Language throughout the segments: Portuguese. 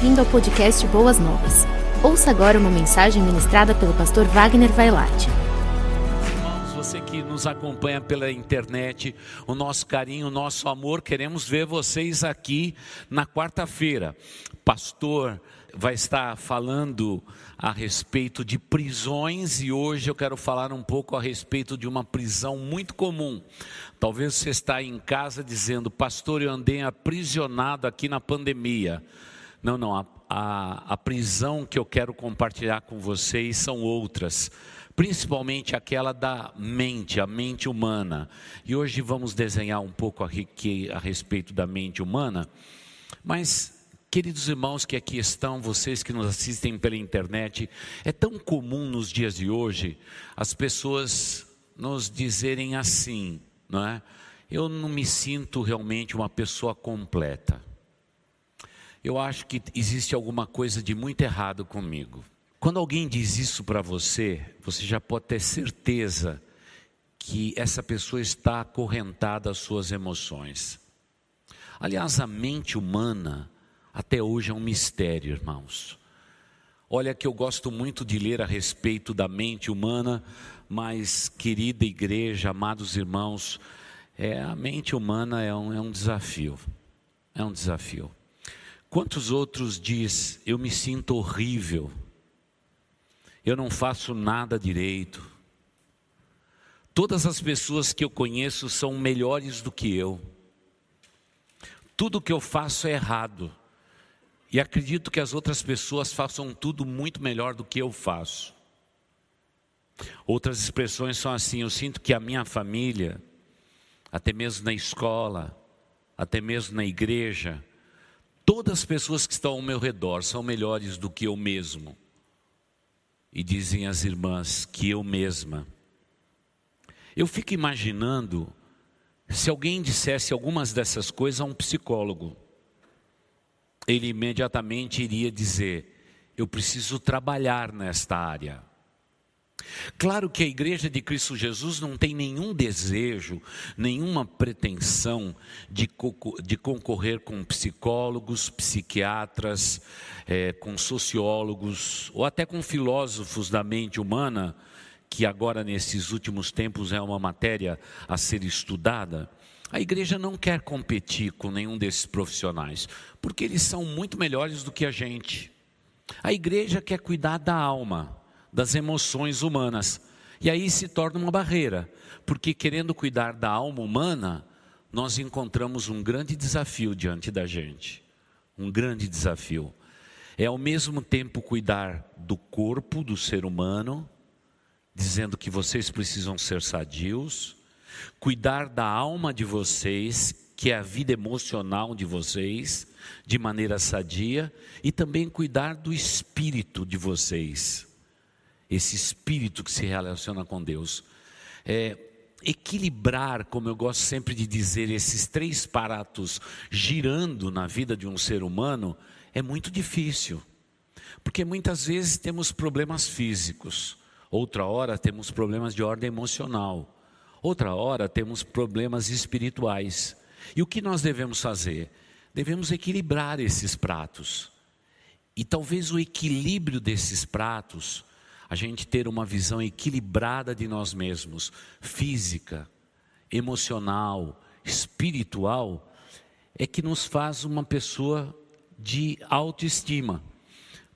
bem-vindo ao podcast Boas Novas. Ouça agora uma mensagem ministrada pelo pastor Wagner Vailate. Irmãos, você que nos acompanha pela internet, o nosso carinho, o nosso amor, queremos ver vocês aqui na quarta-feira. Pastor vai estar falando a respeito de prisões e hoje eu quero falar um pouco a respeito de uma prisão muito comum. Talvez você está em casa dizendo, pastor, eu andei aprisionado aqui na pandemia. Não, não, a, a, a prisão que eu quero compartilhar com vocês são outras principalmente aquela da mente, a mente humana. E hoje vamos desenhar um pouco a, a respeito da mente humana, mas Queridos irmãos que aqui estão, vocês que nos assistem pela internet, é tão comum nos dias de hoje as pessoas nos dizerem assim, não é? Eu não me sinto realmente uma pessoa completa. Eu acho que existe alguma coisa de muito errado comigo. Quando alguém diz isso para você, você já pode ter certeza que essa pessoa está acorrentada às suas emoções. Aliás, a mente humana até hoje é um mistério, irmãos. Olha que eu gosto muito de ler a respeito da mente humana, mas querida igreja, amados irmãos, é, a mente humana é um, é um desafio. É um desafio. Quantos outros diz, eu me sinto horrível, eu não faço nada direito. Todas as pessoas que eu conheço são melhores do que eu. Tudo que eu faço é errado. E acredito que as outras pessoas façam tudo muito melhor do que eu faço. Outras expressões são assim: eu sinto que a minha família, até mesmo na escola, até mesmo na igreja, todas as pessoas que estão ao meu redor são melhores do que eu mesmo. E dizem as irmãs que eu mesma. Eu fico imaginando se alguém dissesse algumas dessas coisas a um psicólogo ele imediatamente iria dizer: Eu preciso trabalhar nesta área. Claro que a igreja de Cristo Jesus não tem nenhum desejo, nenhuma pretensão de, de concorrer com psicólogos, psiquiatras, é, com sociólogos ou até com filósofos da mente humana, que agora nesses últimos tempos é uma matéria a ser estudada. A igreja não quer competir com nenhum desses profissionais, porque eles são muito melhores do que a gente. A igreja quer cuidar da alma, das emoções humanas. E aí se torna uma barreira, porque querendo cuidar da alma humana, nós encontramos um grande desafio diante da gente. Um grande desafio. É ao mesmo tempo cuidar do corpo do ser humano, dizendo que vocês precisam ser sadios, cuidar da alma de vocês, que é a vida emocional de vocês, de maneira sadia, e também cuidar do espírito de vocês, esse espírito que se relaciona com Deus. É, equilibrar, como eu gosto sempre de dizer, esses três paratos girando na vida de um ser humano é muito difícil, porque muitas vezes temos problemas físicos, outra hora temos problemas de ordem emocional. Outra hora temos problemas espirituais. E o que nós devemos fazer? Devemos equilibrar esses pratos. E talvez o equilíbrio desses pratos, a gente ter uma visão equilibrada de nós mesmos, física, emocional, espiritual, é que nos faz uma pessoa de autoestima.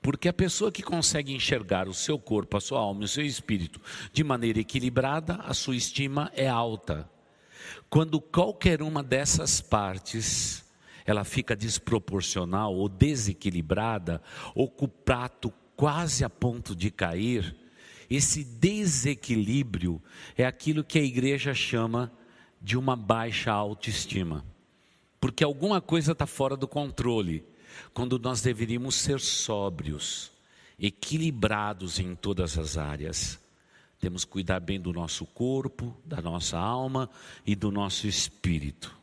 Porque a pessoa que consegue enxergar o seu corpo, a sua alma e o seu espírito de maneira equilibrada, a sua estima é alta. Quando qualquer uma dessas partes ela fica desproporcional ou desequilibrada, ou com o prato quase a ponto de cair, esse desequilíbrio é aquilo que a igreja chama de uma baixa autoestima. Porque alguma coisa está fora do controle quando nós deveríamos ser sóbrios, equilibrados em todas as áreas. Temos que cuidar bem do nosso corpo, da nossa alma e do nosso espírito.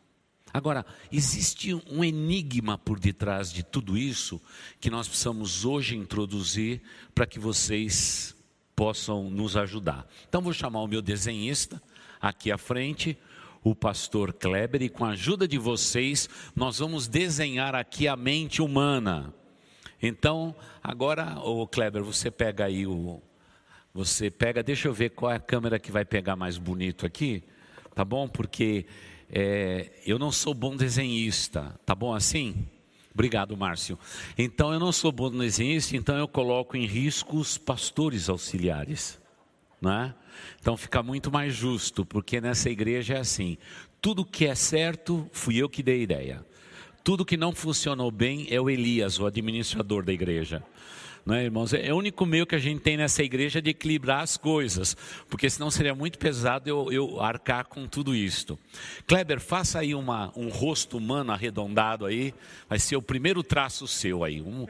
Agora, existe um enigma por detrás de tudo isso que nós precisamos hoje introduzir para que vocês possam nos ajudar. Então, vou chamar o meu desenhista aqui à frente o pastor Kleber, e com a ajuda de vocês, nós vamos desenhar aqui a mente humana. Então, agora, o Kleber, você pega aí o. Você pega, deixa eu ver qual é a câmera que vai pegar mais bonito aqui, tá bom? Porque é, eu não sou bom desenhista, tá bom assim? Obrigado, Márcio. Então, eu não sou bom desenhista, então eu coloco em risco os pastores auxiliares, né? Então fica muito mais justo, porque nessa igreja é assim: tudo que é certo, fui eu que dei a ideia. Tudo que não funcionou bem é o Elias, o administrador da igreja. Não é, irmãos? É o único meio que a gente tem nessa igreja de equilibrar as coisas, porque senão seria muito pesado eu, eu arcar com tudo isto. Kleber, faça aí uma, um rosto humano arredondado aí, vai ser o primeiro traço seu aí, um,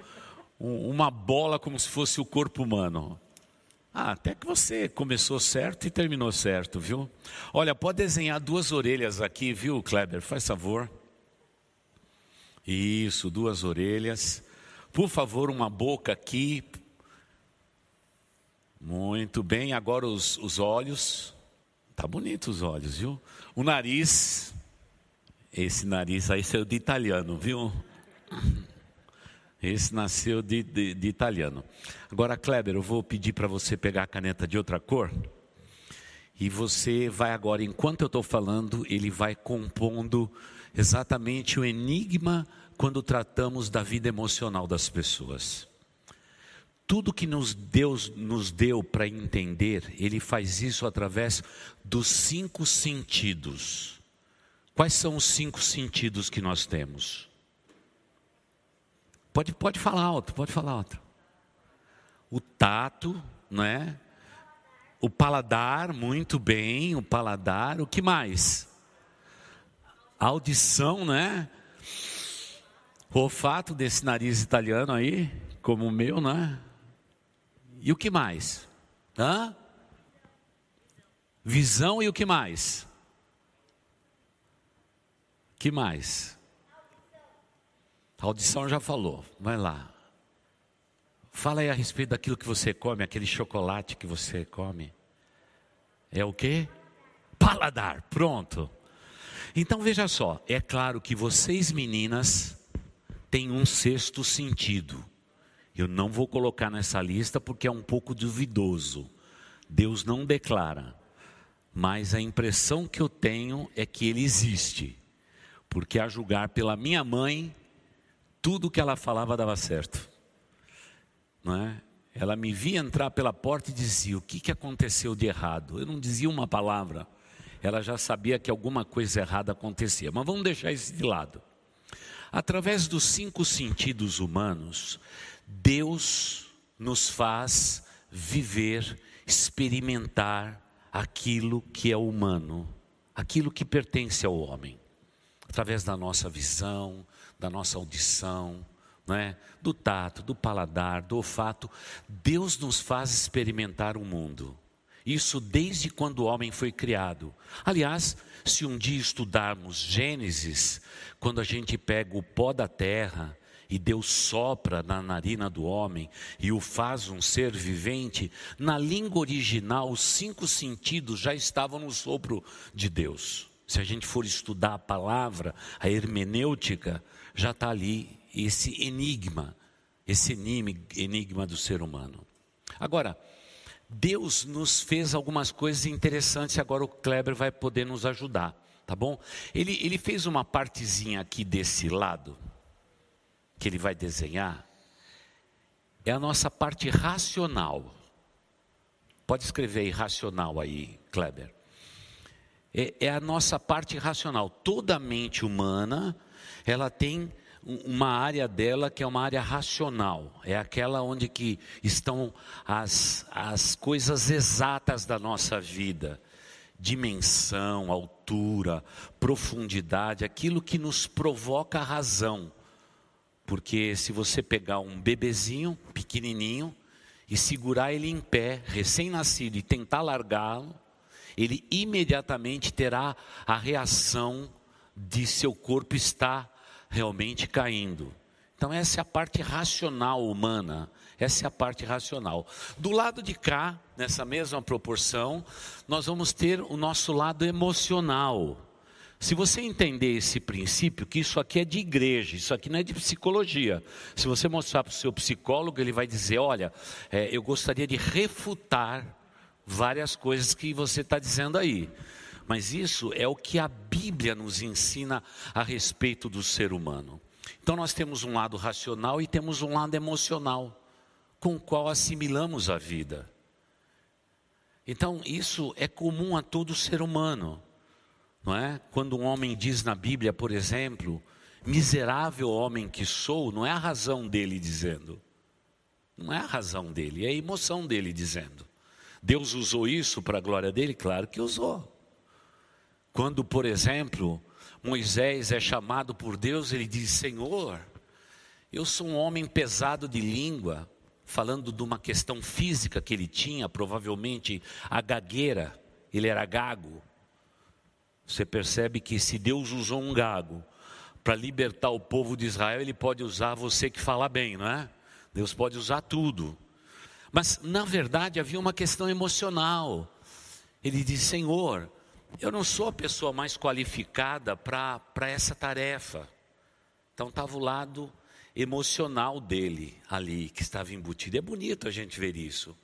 um, uma bola como se fosse o corpo humano. Ah, até que você começou certo e terminou certo, viu? Olha, pode desenhar duas orelhas aqui, viu, Kleber? Faz favor. Isso, duas orelhas. Por favor, uma boca aqui. Muito bem, agora os, os olhos. Tá bonito os olhos, viu? O nariz. Esse nariz aí saiu de italiano, viu? Esse nasceu de, de, de italiano. Agora, Kleber, eu vou pedir para você pegar a caneta de outra cor. E você vai agora, enquanto eu estou falando, ele vai compondo exatamente o enigma quando tratamos da vida emocional das pessoas. Tudo que nos Deus nos deu para entender, Ele faz isso através dos cinco sentidos. Quais são os cinco sentidos que nós temos? Pode, pode falar alto, pode falar alto. O tato, né? O paladar, muito bem, o paladar. O que mais? A audição, né? O olfato desse nariz italiano aí, como o meu, né? E o que mais? Hã? Visão e o que mais? que mais? A audição já falou, vai lá. Fala aí a respeito daquilo que você come, aquele chocolate que você come. É o quê? Paladar, pronto. Então veja só, é claro que vocês meninas tem um sexto sentido. Eu não vou colocar nessa lista porque é um pouco duvidoso. Deus não declara, mas a impressão que eu tenho é que ele existe. Porque a julgar pela minha mãe, tudo que ela falava dava certo. Não é? Ela me via entrar pela porta e dizia: O que, que aconteceu de errado? Eu não dizia uma palavra. Ela já sabia que alguma coisa errada acontecia. Mas vamos deixar isso de lado. Através dos cinco sentidos humanos, Deus nos faz viver, experimentar aquilo que é humano, aquilo que pertence ao homem, através da nossa visão, da nossa audição, é? do tato, do paladar, do olfato. Deus nos faz experimentar o mundo. Isso desde quando o homem foi criado. Aliás, se um dia estudarmos Gênesis, quando a gente pega o pó da terra e Deus sopra na narina do homem e o faz um ser vivente, na língua original os cinco sentidos já estavam no sopro de Deus. Se a gente for estudar a palavra, a hermenêutica, já está ali esse enigma, esse enigma do ser humano. Agora, Deus nos fez algumas coisas interessantes, agora o Kleber vai poder nos ajudar, tá bom? Ele, ele fez uma partezinha aqui desse lado, que ele vai desenhar, é a nossa parte racional. Pode escrever aí racional aí, Kleber. É, é a nossa parte racional. Toda a mente humana, ela tem uma área dela que é uma área racional, é aquela onde que estão as, as coisas exatas da nossa vida, dimensão, altura, profundidade, aquilo que nos provoca a razão. Porque se você pegar um bebezinho pequenininho e segurar ele em pé, recém-nascido, e tentar largá-lo, ele imediatamente terá a reação de seu corpo estar realmente caindo. Então, essa é a parte racional humana. Essa é a parte racional. Do lado de cá, nessa mesma proporção, nós vamos ter o nosso lado emocional. Se você entender esse princípio, que isso aqui é de igreja, isso aqui não é de psicologia. Se você mostrar para o seu psicólogo, ele vai dizer: olha, é, eu gostaria de refutar várias coisas que você está dizendo aí. Mas isso é o que a Bíblia nos ensina a respeito do ser humano. Então nós temos um lado racional e temos um lado emocional, com o qual assimilamos a vida. Então isso é comum a todo ser humano, não é? Quando um homem diz na Bíblia, por exemplo, miserável homem que sou, não é a razão dele dizendo, não é a razão dele, é a emoção dele dizendo. Deus usou isso para a glória dele? Claro que usou. Quando, por exemplo, Moisés é chamado por Deus, ele diz: Senhor, eu sou um homem pesado de língua, falando de uma questão física que ele tinha, provavelmente a gagueira, ele era gago. Você percebe que se Deus usou um gago para libertar o povo de Israel, ele pode usar você que fala bem, não é? Deus pode usar tudo. Mas, na verdade, havia uma questão emocional. Ele diz: Senhor, eu não sou a pessoa mais qualificada para essa tarefa. Então estava o lado emocional dele ali, que estava embutido. É bonito a gente ver isso.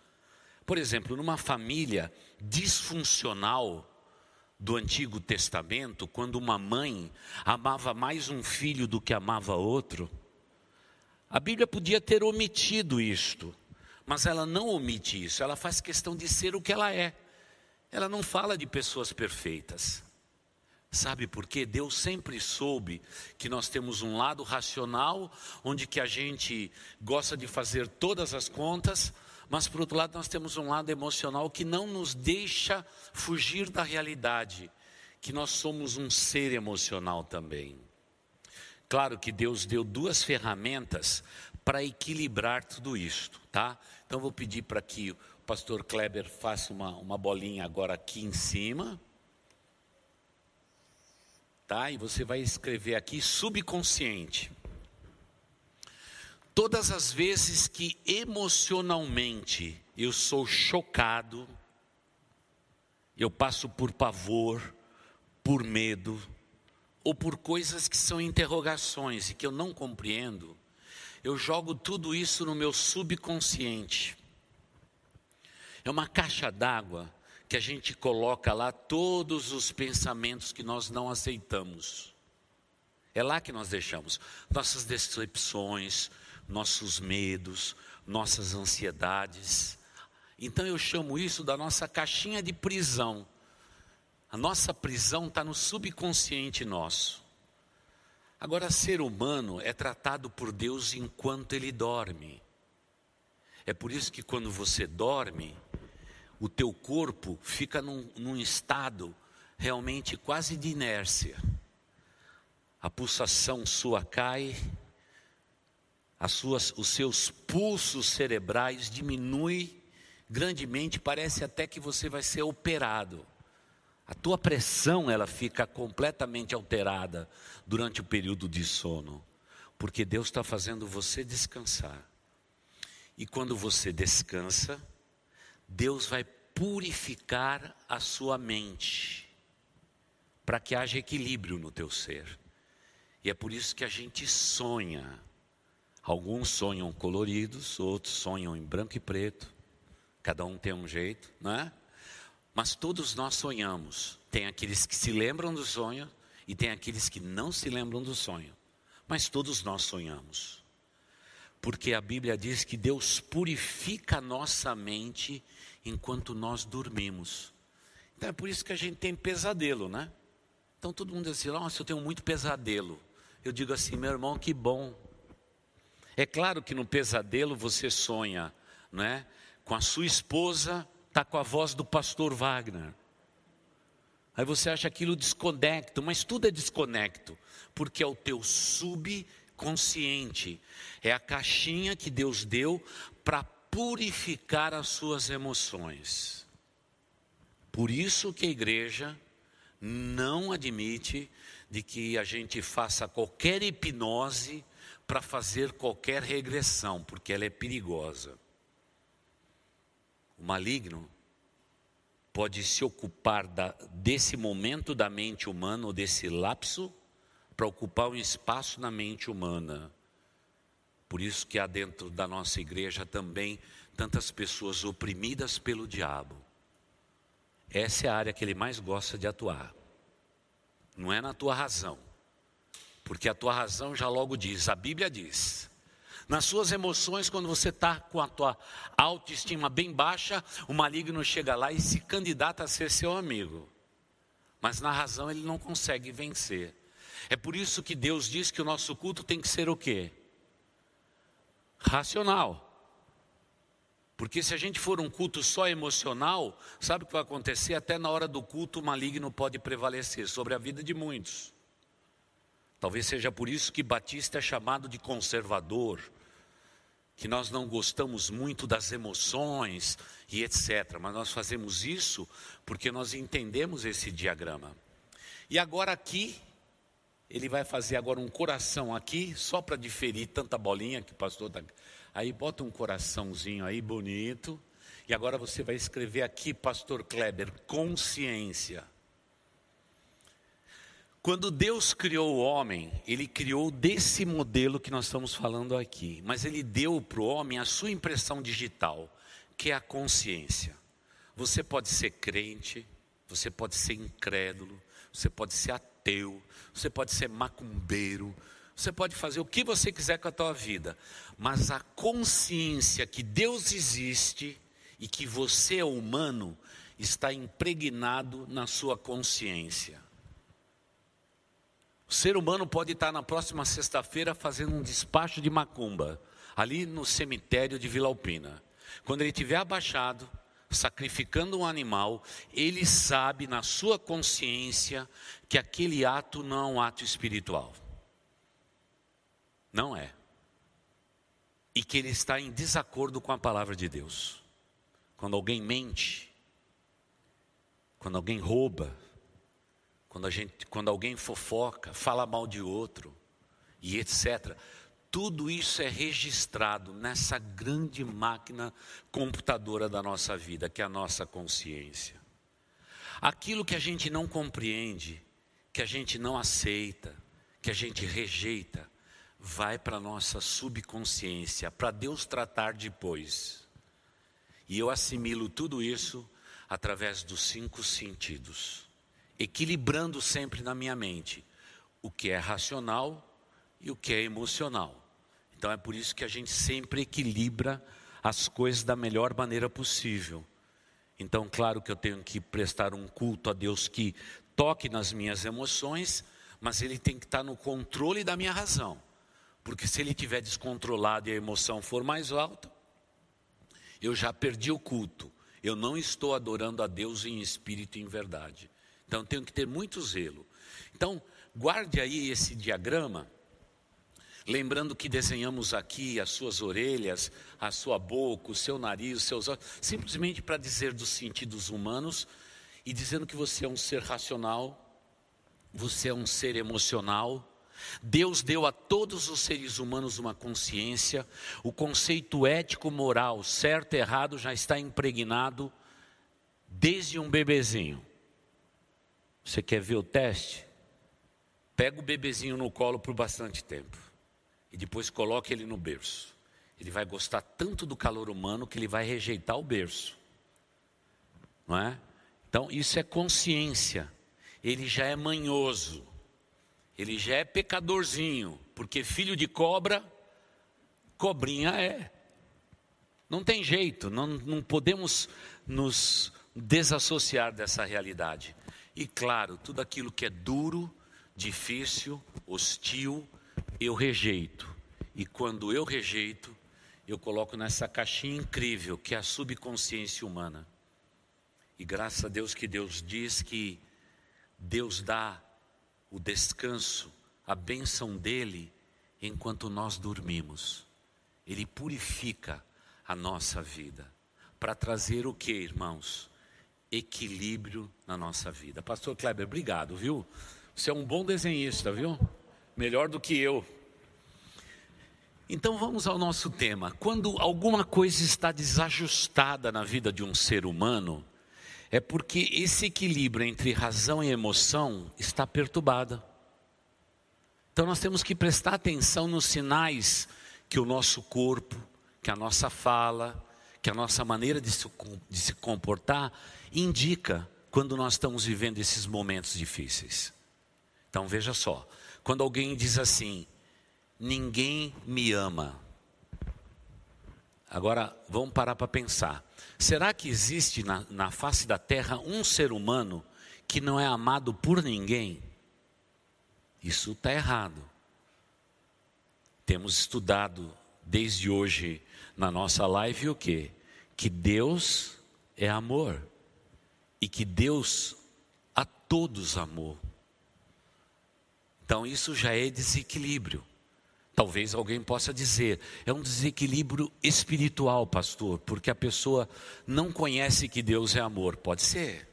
Por exemplo, numa família disfuncional do Antigo Testamento, quando uma mãe amava mais um filho do que amava outro, a Bíblia podia ter omitido isto, mas ela não omite isso, ela faz questão de ser o que ela é. Ela não fala de pessoas perfeitas. Sabe por quê? Deus sempre soube que nós temos um lado racional, onde que a gente gosta de fazer todas as contas, mas por outro lado nós temos um lado emocional que não nos deixa fugir da realidade, que nós somos um ser emocional também. Claro que Deus deu duas ferramentas para equilibrar tudo isto, tá? Então vou pedir para que pastor Kleber faça uma, uma bolinha agora aqui em cima. Tá? E você vai escrever aqui subconsciente. Todas as vezes que emocionalmente eu sou chocado, eu passo por pavor, por medo, ou por coisas que são interrogações e que eu não compreendo, eu jogo tudo isso no meu subconsciente. É uma caixa d'água que a gente coloca lá todos os pensamentos que nós não aceitamos. É lá que nós deixamos nossas decepções, nossos medos, nossas ansiedades. Então eu chamo isso da nossa caixinha de prisão. A nossa prisão está no subconsciente nosso. Agora, ser humano é tratado por Deus enquanto ele dorme. É por isso que quando você dorme, o teu corpo fica num, num estado realmente quase de inércia. A pulsação sua cai, as suas, os seus pulsos cerebrais diminuem grandemente, parece até que você vai ser operado. A tua pressão ela fica completamente alterada durante o período de sono, porque Deus está fazendo você descansar. E quando você descansa, Deus vai purificar a sua mente, para que haja equilíbrio no teu ser. E é por isso que a gente sonha. Alguns sonham coloridos, outros sonham em branco e preto. Cada um tem um jeito, não é? Mas todos nós sonhamos. Tem aqueles que se lembram do sonho e tem aqueles que não se lembram do sonho. Mas todos nós sonhamos porque a Bíblia diz que Deus purifica a nossa mente enquanto nós dormimos. Então é por isso que a gente tem pesadelo, né? Então todo mundo diz assim: nossa, eu tenho muito pesadelo. Eu digo assim, meu irmão, que bom. É claro que no pesadelo você sonha, não é? Com a sua esposa, tá com a voz do pastor Wagner. Aí você acha aquilo desconecto, mas tudo é desconecto, porque é o teu sub consciente. É a caixinha que Deus deu para purificar as suas emoções. Por isso que a igreja não admite de que a gente faça qualquer hipnose para fazer qualquer regressão, porque ela é perigosa. O maligno pode se ocupar da, desse momento da mente humana, ou desse lapso, para ocupar um espaço na mente humana. Por isso que há dentro da nossa igreja também tantas pessoas oprimidas pelo diabo. Essa é a área que ele mais gosta de atuar. Não é na tua razão. Porque a tua razão já logo diz, a Bíblia diz. Nas suas emoções, quando você está com a tua autoestima bem baixa, o maligno chega lá e se candidata a ser seu amigo. Mas na razão ele não consegue vencer. É por isso que Deus diz que o nosso culto tem que ser o quê? Racional. Porque se a gente for um culto só emocional, sabe o que vai acontecer? Até na hora do culto, o maligno pode prevalecer sobre a vida de muitos. Talvez seja por isso que Batista é chamado de conservador, que nós não gostamos muito das emoções e etc. Mas nós fazemos isso porque nós entendemos esse diagrama. E agora aqui, ele vai fazer agora um coração aqui, só para diferir tanta bolinha que o pastor está Aí bota um coraçãozinho aí bonito. E agora você vai escrever aqui, Pastor Kleber, consciência. Quando Deus criou o homem, Ele criou desse modelo que nós estamos falando aqui, mas Ele deu para o homem a sua impressão digital, que é a consciência. Você pode ser crente, você pode ser incrédulo, você pode ser ateu, você pode ser macumbeiro, você pode fazer o que você quiser com a tua vida, mas a consciência que Deus existe e que você é humano está impregnado na sua consciência. O ser humano pode estar na próxima sexta-feira fazendo um despacho de macumba, ali no cemitério de Vila Alpina. Quando ele estiver abaixado, sacrificando um animal, ele sabe na sua consciência que aquele ato não é um ato espiritual. Não é. E que ele está em desacordo com a palavra de Deus. Quando alguém mente, quando alguém rouba, quando, gente, quando alguém fofoca, fala mal de outro e etc. Tudo isso é registrado nessa grande máquina computadora da nossa vida, que é a nossa consciência. Aquilo que a gente não compreende, que a gente não aceita, que a gente rejeita, vai para a nossa subconsciência, para Deus tratar depois. E eu assimilo tudo isso através dos cinco sentidos, equilibrando sempre na minha mente o que é racional e o que é emocional. Então é por isso que a gente sempre equilibra as coisas da melhor maneira possível. Então, claro que eu tenho que prestar um culto a Deus que toque nas minhas emoções, mas ele tem que estar no controle da minha razão. Porque se ele estiver descontrolado e a emoção for mais alta, eu já perdi o culto. Eu não estou adorando a Deus em espírito e em verdade. Então tenho que ter muito zelo. Então, guarde aí esse diagrama, lembrando que desenhamos aqui as suas orelhas, a sua boca, o seu nariz, os seus olhos, simplesmente para dizer dos sentidos humanos e dizendo que você é um ser racional, você é um ser emocional, Deus deu a todos os seres humanos uma consciência, o conceito ético-moral, certo e errado, já está impregnado desde um bebezinho. Você quer ver o teste? Pega o bebezinho no colo por bastante tempo e depois coloque ele no berço. Ele vai gostar tanto do calor humano que ele vai rejeitar o berço. Não é? Então, isso é consciência. Ele já é manhoso ele já é pecadorzinho, porque filho de cobra, cobrinha é. Não tem jeito, não, não podemos nos desassociar dessa realidade. E claro, tudo aquilo que é duro, difícil, hostil, eu rejeito. E quando eu rejeito, eu coloco nessa caixinha incrível que é a subconsciência humana. E graças a Deus que Deus diz que Deus dá o descanso, a bênção dele enquanto nós dormimos. Ele purifica a nossa vida para trazer o que, irmãos? Equilíbrio na nossa vida. Pastor Kleber, obrigado, viu? Você é um bom desenhista, viu? Melhor do que eu. Então vamos ao nosso tema. Quando alguma coisa está desajustada na vida de um ser humano, é porque esse equilíbrio entre razão e emoção está perturbado. Então nós temos que prestar atenção nos sinais que o nosso corpo, que a nossa fala, que a nossa maneira de se, de se comportar indica quando nós estamos vivendo esses momentos difíceis. Então veja só, quando alguém diz assim, ninguém me ama. Agora vamos parar para pensar. Será que existe na, na face da terra um ser humano que não é amado por ninguém? Isso está errado. Temos estudado desde hoje na nossa live o que? Que Deus é amor e que Deus a todos amou. Então isso já é desequilíbrio. Talvez alguém possa dizer, é um desequilíbrio espiritual, pastor, porque a pessoa não conhece que Deus é amor. Pode ser.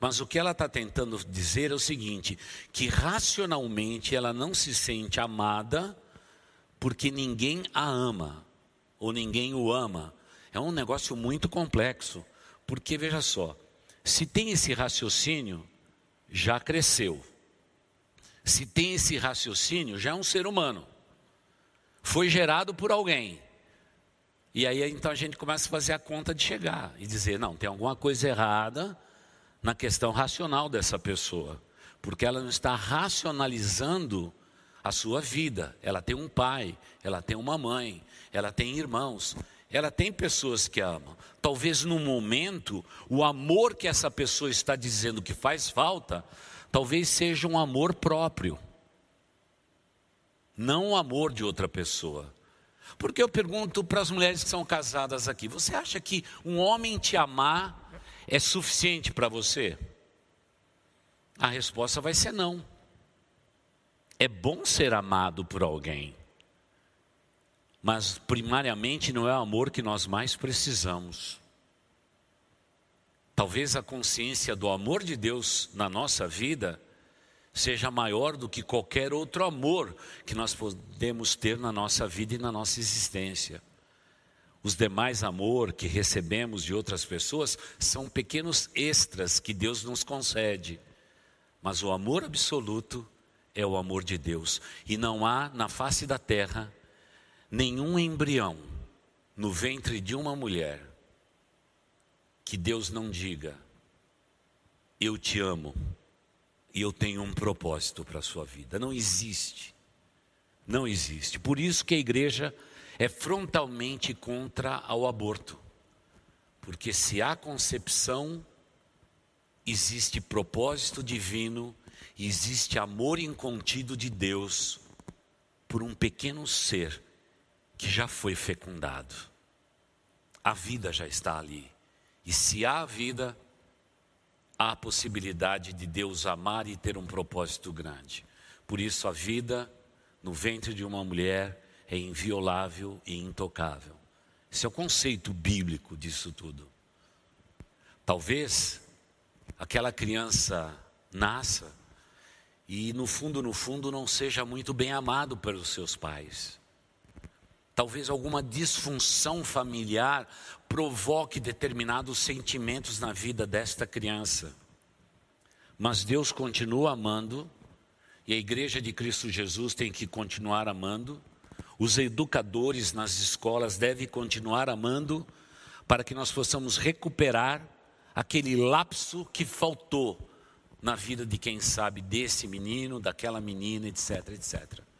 Mas o que ela está tentando dizer é o seguinte: que racionalmente ela não se sente amada porque ninguém a ama, ou ninguém o ama. É um negócio muito complexo, porque veja só, se tem esse raciocínio, já cresceu se tem esse raciocínio, já é um ser humano. Foi gerado por alguém. E aí então a gente começa a fazer a conta de chegar e dizer: não, tem alguma coisa errada na questão racional dessa pessoa, porque ela não está racionalizando a sua vida. Ela tem um pai, ela tem uma mãe, ela tem irmãos, ela tem pessoas que amam. Talvez no momento, o amor que essa pessoa está dizendo que faz falta, talvez seja um amor próprio, não o amor de outra pessoa. Porque eu pergunto para as mulheres que são casadas aqui: você acha que um homem te amar é suficiente para você? A resposta vai ser não. É bom ser amado por alguém, mas primariamente não é o amor que nós mais precisamos. Talvez a consciência do amor de Deus na nossa vida seja maior do que qualquer outro amor que nós podemos ter na nossa vida e na nossa existência. Os demais amor que recebemos de outras pessoas são pequenos extras que Deus nos concede. Mas o amor absoluto é o amor de Deus. E não há na face da terra nenhum embrião no ventre de uma mulher que Deus não diga: Eu te amo e eu tenho um propósito para a sua vida. Não existe. Não existe. Por isso que a igreja é frontalmente contra o aborto. Porque se há concepção, existe propósito divino, existe amor incontido de Deus por um pequeno ser que já foi fecundado. A vida já está ali. E se há vida, há a possibilidade de Deus amar e ter um propósito grande. Por isso, a vida no ventre de uma mulher é inviolável e intocável. Esse é o conceito bíblico disso tudo. Talvez aquela criança nasça e, no fundo, no fundo, não seja muito bem amado pelos seus pais. Talvez alguma disfunção familiar provoque determinados sentimentos na vida desta criança. Mas Deus continua amando, e a igreja de Cristo Jesus tem que continuar amando. Os educadores nas escolas devem continuar amando, para que nós possamos recuperar aquele lapso que faltou na vida de quem sabe desse menino, daquela menina, etc, etc.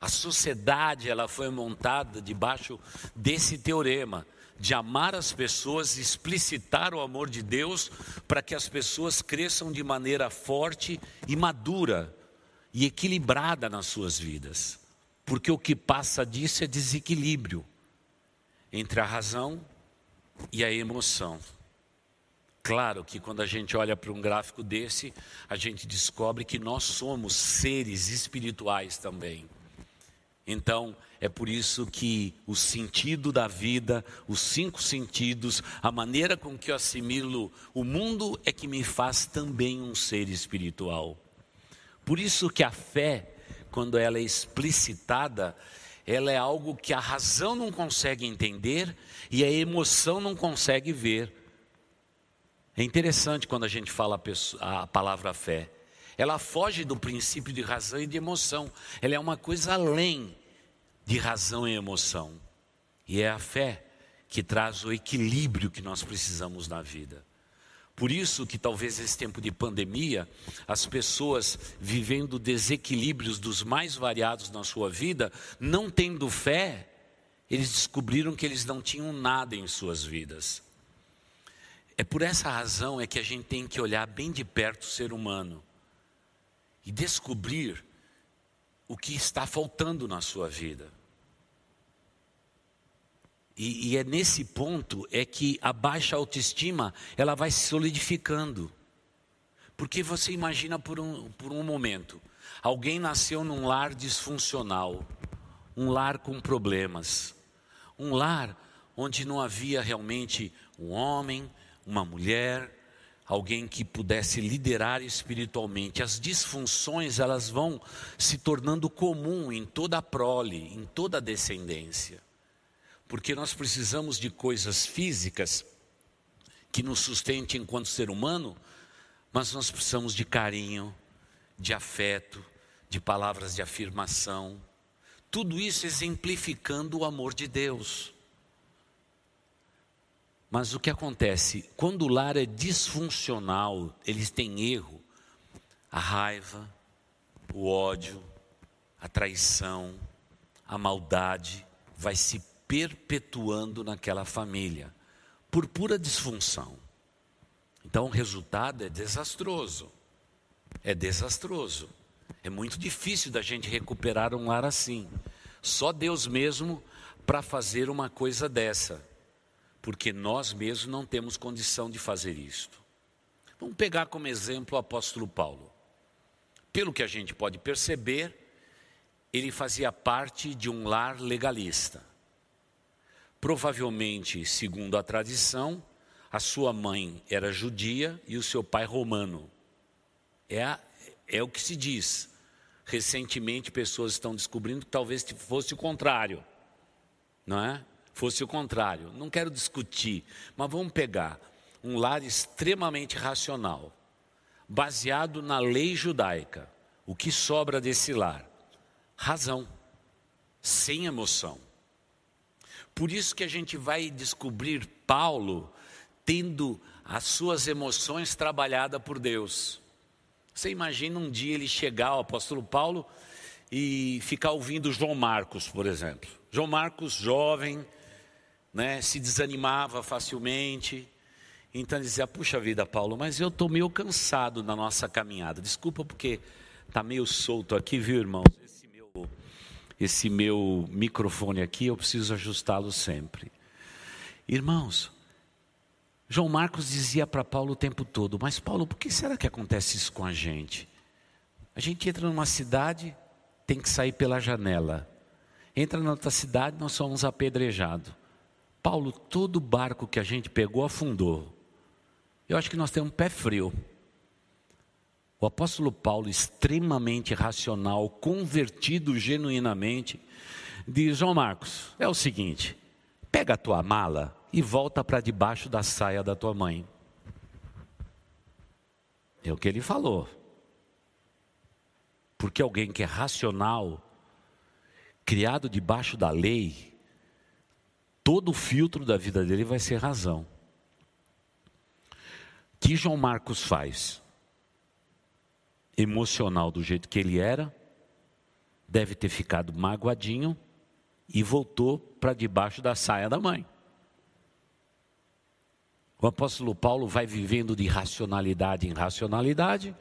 A sociedade ela foi montada debaixo desse teorema de amar as pessoas, explicitar o amor de Deus para que as pessoas cresçam de maneira forte e madura e equilibrada nas suas vidas. Porque o que passa disso é desequilíbrio entre a razão e a emoção. Claro que quando a gente olha para um gráfico desse, a gente descobre que nós somos seres espirituais também. Então, é por isso que o sentido da vida, os cinco sentidos, a maneira com que eu assimilo o mundo é que me faz também um ser espiritual. Por isso que a fé, quando ela é explicitada, ela é algo que a razão não consegue entender e a emoção não consegue ver. É interessante quando a gente fala a, palavra fé. Ela foge do princípio de razão e de emoção. Ela é uma coisa além de razão e emoção. E é a fé que traz o equilíbrio que nós precisamos na vida. Por isso que talvez esse tempo de pandemia, as pessoas vivendo desequilíbrios dos mais variados na sua vida, não tendo fé, eles descobriram que eles não tinham nada em suas vidas. É por essa razão é que a gente tem que olhar bem de perto o ser humano e descobrir o que está faltando na sua vida. E, e, é nesse ponto é que a baixa autoestima ela vai se solidificando. Porque você imagina por um, por um momento, alguém nasceu num lar disfuncional, um lar com problemas, um lar onde não havia realmente um homem, uma mulher, alguém que pudesse liderar espiritualmente. As disfunções elas vão se tornando comum em toda a prole, em toda a descendência. Porque nós precisamos de coisas físicas que nos sustentem enquanto ser humano, mas nós precisamos de carinho, de afeto, de palavras de afirmação. Tudo isso exemplificando o amor de Deus. Mas o que acontece? Quando o lar é disfuncional, eles têm erro, a raiva, o ódio, a traição, a maldade vai se perpetuando naquela família, por pura disfunção. Então o resultado é desastroso. É desastroso. É muito difícil da gente recuperar um lar assim. Só Deus mesmo para fazer uma coisa dessa porque nós mesmos não temos condição de fazer isto. Vamos pegar como exemplo o apóstolo Paulo. Pelo que a gente pode perceber, ele fazia parte de um lar legalista. Provavelmente, segundo a tradição, a sua mãe era judia e o seu pai romano. É, a, é o que se diz. Recentemente, pessoas estão descobrindo que talvez fosse o contrário, não é? Fosse o contrário. Não quero discutir, mas vamos pegar um lar extremamente racional, baseado na lei judaica. O que sobra desse lar? Razão, sem emoção. Por isso que a gente vai descobrir Paulo tendo as suas emoções trabalhadas por Deus. Você imagina um dia ele chegar, o apóstolo Paulo, e ficar ouvindo João Marcos, por exemplo. João Marcos, jovem, né, se desanimava facilmente. Então ele dizia: Puxa vida, Paulo, mas eu estou meio cansado na nossa caminhada. Desculpa porque está meio solto aqui, viu, irmãos? Esse meu, esse meu microfone aqui eu preciso ajustá-lo sempre. Irmãos, João Marcos dizia para Paulo o tempo todo: Mas Paulo, por que será que acontece isso com a gente? A gente entra numa cidade, tem que sair pela janela. Entra na outra cidade, nós somos apedrejados. Paulo, todo barco que a gente pegou afundou. Eu acho que nós temos um pé frio. O apóstolo Paulo, extremamente racional, convertido genuinamente, diz: João Marcos, é o seguinte, pega a tua mala e volta para debaixo da saia da tua mãe. É o que ele falou. Porque alguém que é racional, criado debaixo da lei, todo o filtro da vida dele vai ser razão. Que João Marcos faz? Emocional do jeito que ele era, deve ter ficado magoadinho e voltou para debaixo da saia da mãe. O apóstolo Paulo vai vivendo de racionalidade em racionalidade.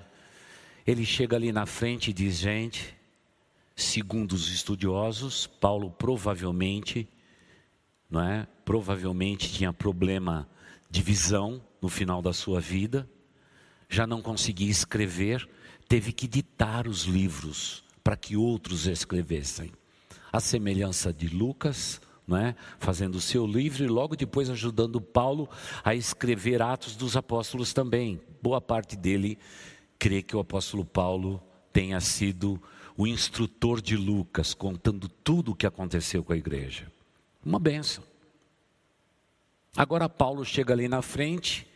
Ele chega ali na frente e diz: gente, segundo os estudiosos, Paulo provavelmente não é? Provavelmente tinha problema de visão no final da sua vida, já não conseguia escrever, teve que ditar os livros para que outros escrevessem. A semelhança de Lucas, é? fazendo o seu livro e logo depois ajudando Paulo a escrever Atos dos Apóstolos também. Boa parte dele crê que o apóstolo Paulo tenha sido o instrutor de Lucas, contando tudo o que aconteceu com a igreja. Uma benção. Agora Paulo chega ali na frente,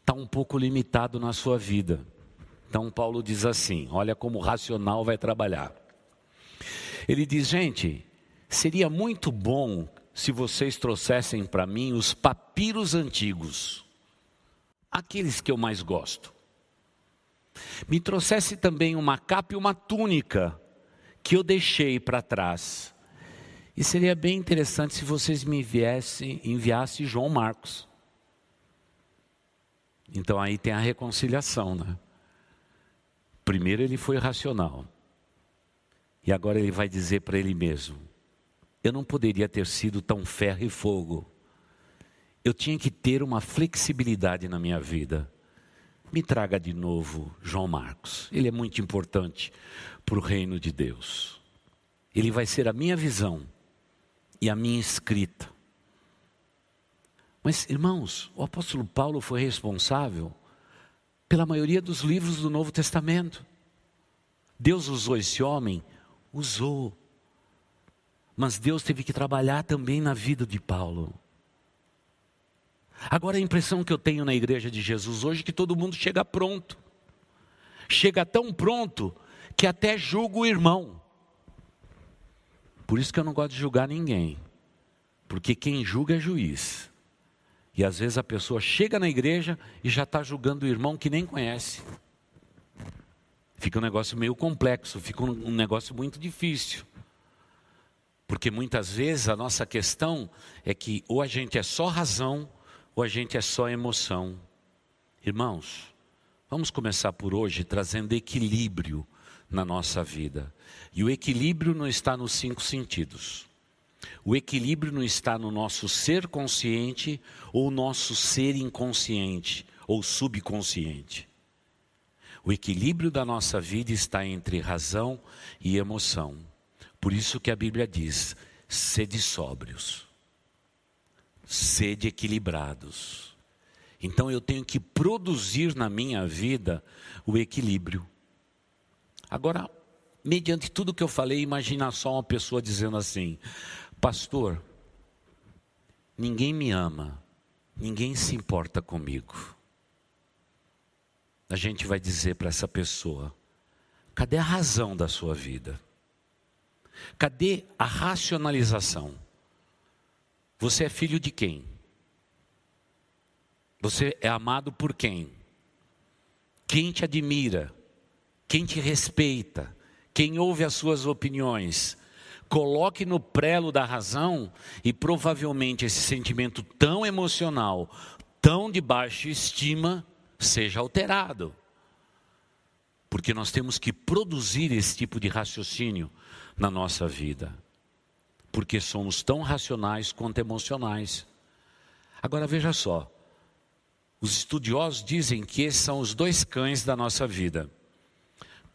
está um pouco limitado na sua vida. Então, Paulo diz assim: olha como o racional vai trabalhar. Ele diz, gente, seria muito bom se vocês trouxessem para mim os papiros antigos, aqueles que eu mais gosto. Me trouxesse também uma capa e uma túnica que eu deixei para trás. E seria bem interessante se vocês me enviassem, enviassem João Marcos. Então aí tem a reconciliação, né? Primeiro ele foi racional. E agora ele vai dizer para ele mesmo: eu não poderia ter sido tão ferro e fogo. Eu tinha que ter uma flexibilidade na minha vida. Me traga de novo João Marcos. Ele é muito importante para o reino de Deus. Ele vai ser a minha visão e a minha escrita. Mas, irmãos, o apóstolo Paulo foi responsável pela maioria dos livros do Novo Testamento. Deus usou esse homem? Usou. Mas Deus teve que trabalhar também na vida de Paulo. Agora a impressão que eu tenho na igreja de Jesus hoje é que todo mundo chega pronto. Chega tão pronto que até julga o irmão. Por isso que eu não gosto de julgar ninguém. Porque quem julga é juiz. E às vezes a pessoa chega na igreja e já está julgando o irmão que nem conhece. Fica um negócio meio complexo, fica um negócio muito difícil. Porque muitas vezes a nossa questão é que ou a gente é só razão ou a gente é só emoção. Irmãos, vamos começar por hoje trazendo equilíbrio na nossa vida. E o equilíbrio não está nos cinco sentidos. O equilíbrio não está no nosso ser consciente ou nosso ser inconsciente ou subconsciente. O equilíbrio da nossa vida está entre razão e emoção. Por isso que a Bíblia diz: sede sóbrios, sede equilibrados. Então eu tenho que produzir na minha vida o equilíbrio. Agora, mediante tudo que eu falei, imagina só uma pessoa dizendo assim: Pastor, ninguém me ama, ninguém se importa comigo. A gente vai dizer para essa pessoa: cadê a razão da sua vida? Cadê a racionalização? Você é filho de quem? Você é amado por quem? Quem te admira? Quem te respeita? Quem ouve as suas opiniões? Coloque no prelo da razão e provavelmente esse sentimento tão emocional, tão de baixa estima, seja alterado. Porque nós temos que produzir esse tipo de raciocínio na nossa vida. Porque somos tão racionais quanto emocionais. Agora veja só. Os estudiosos dizem que esses são os dois cães da nossa vida.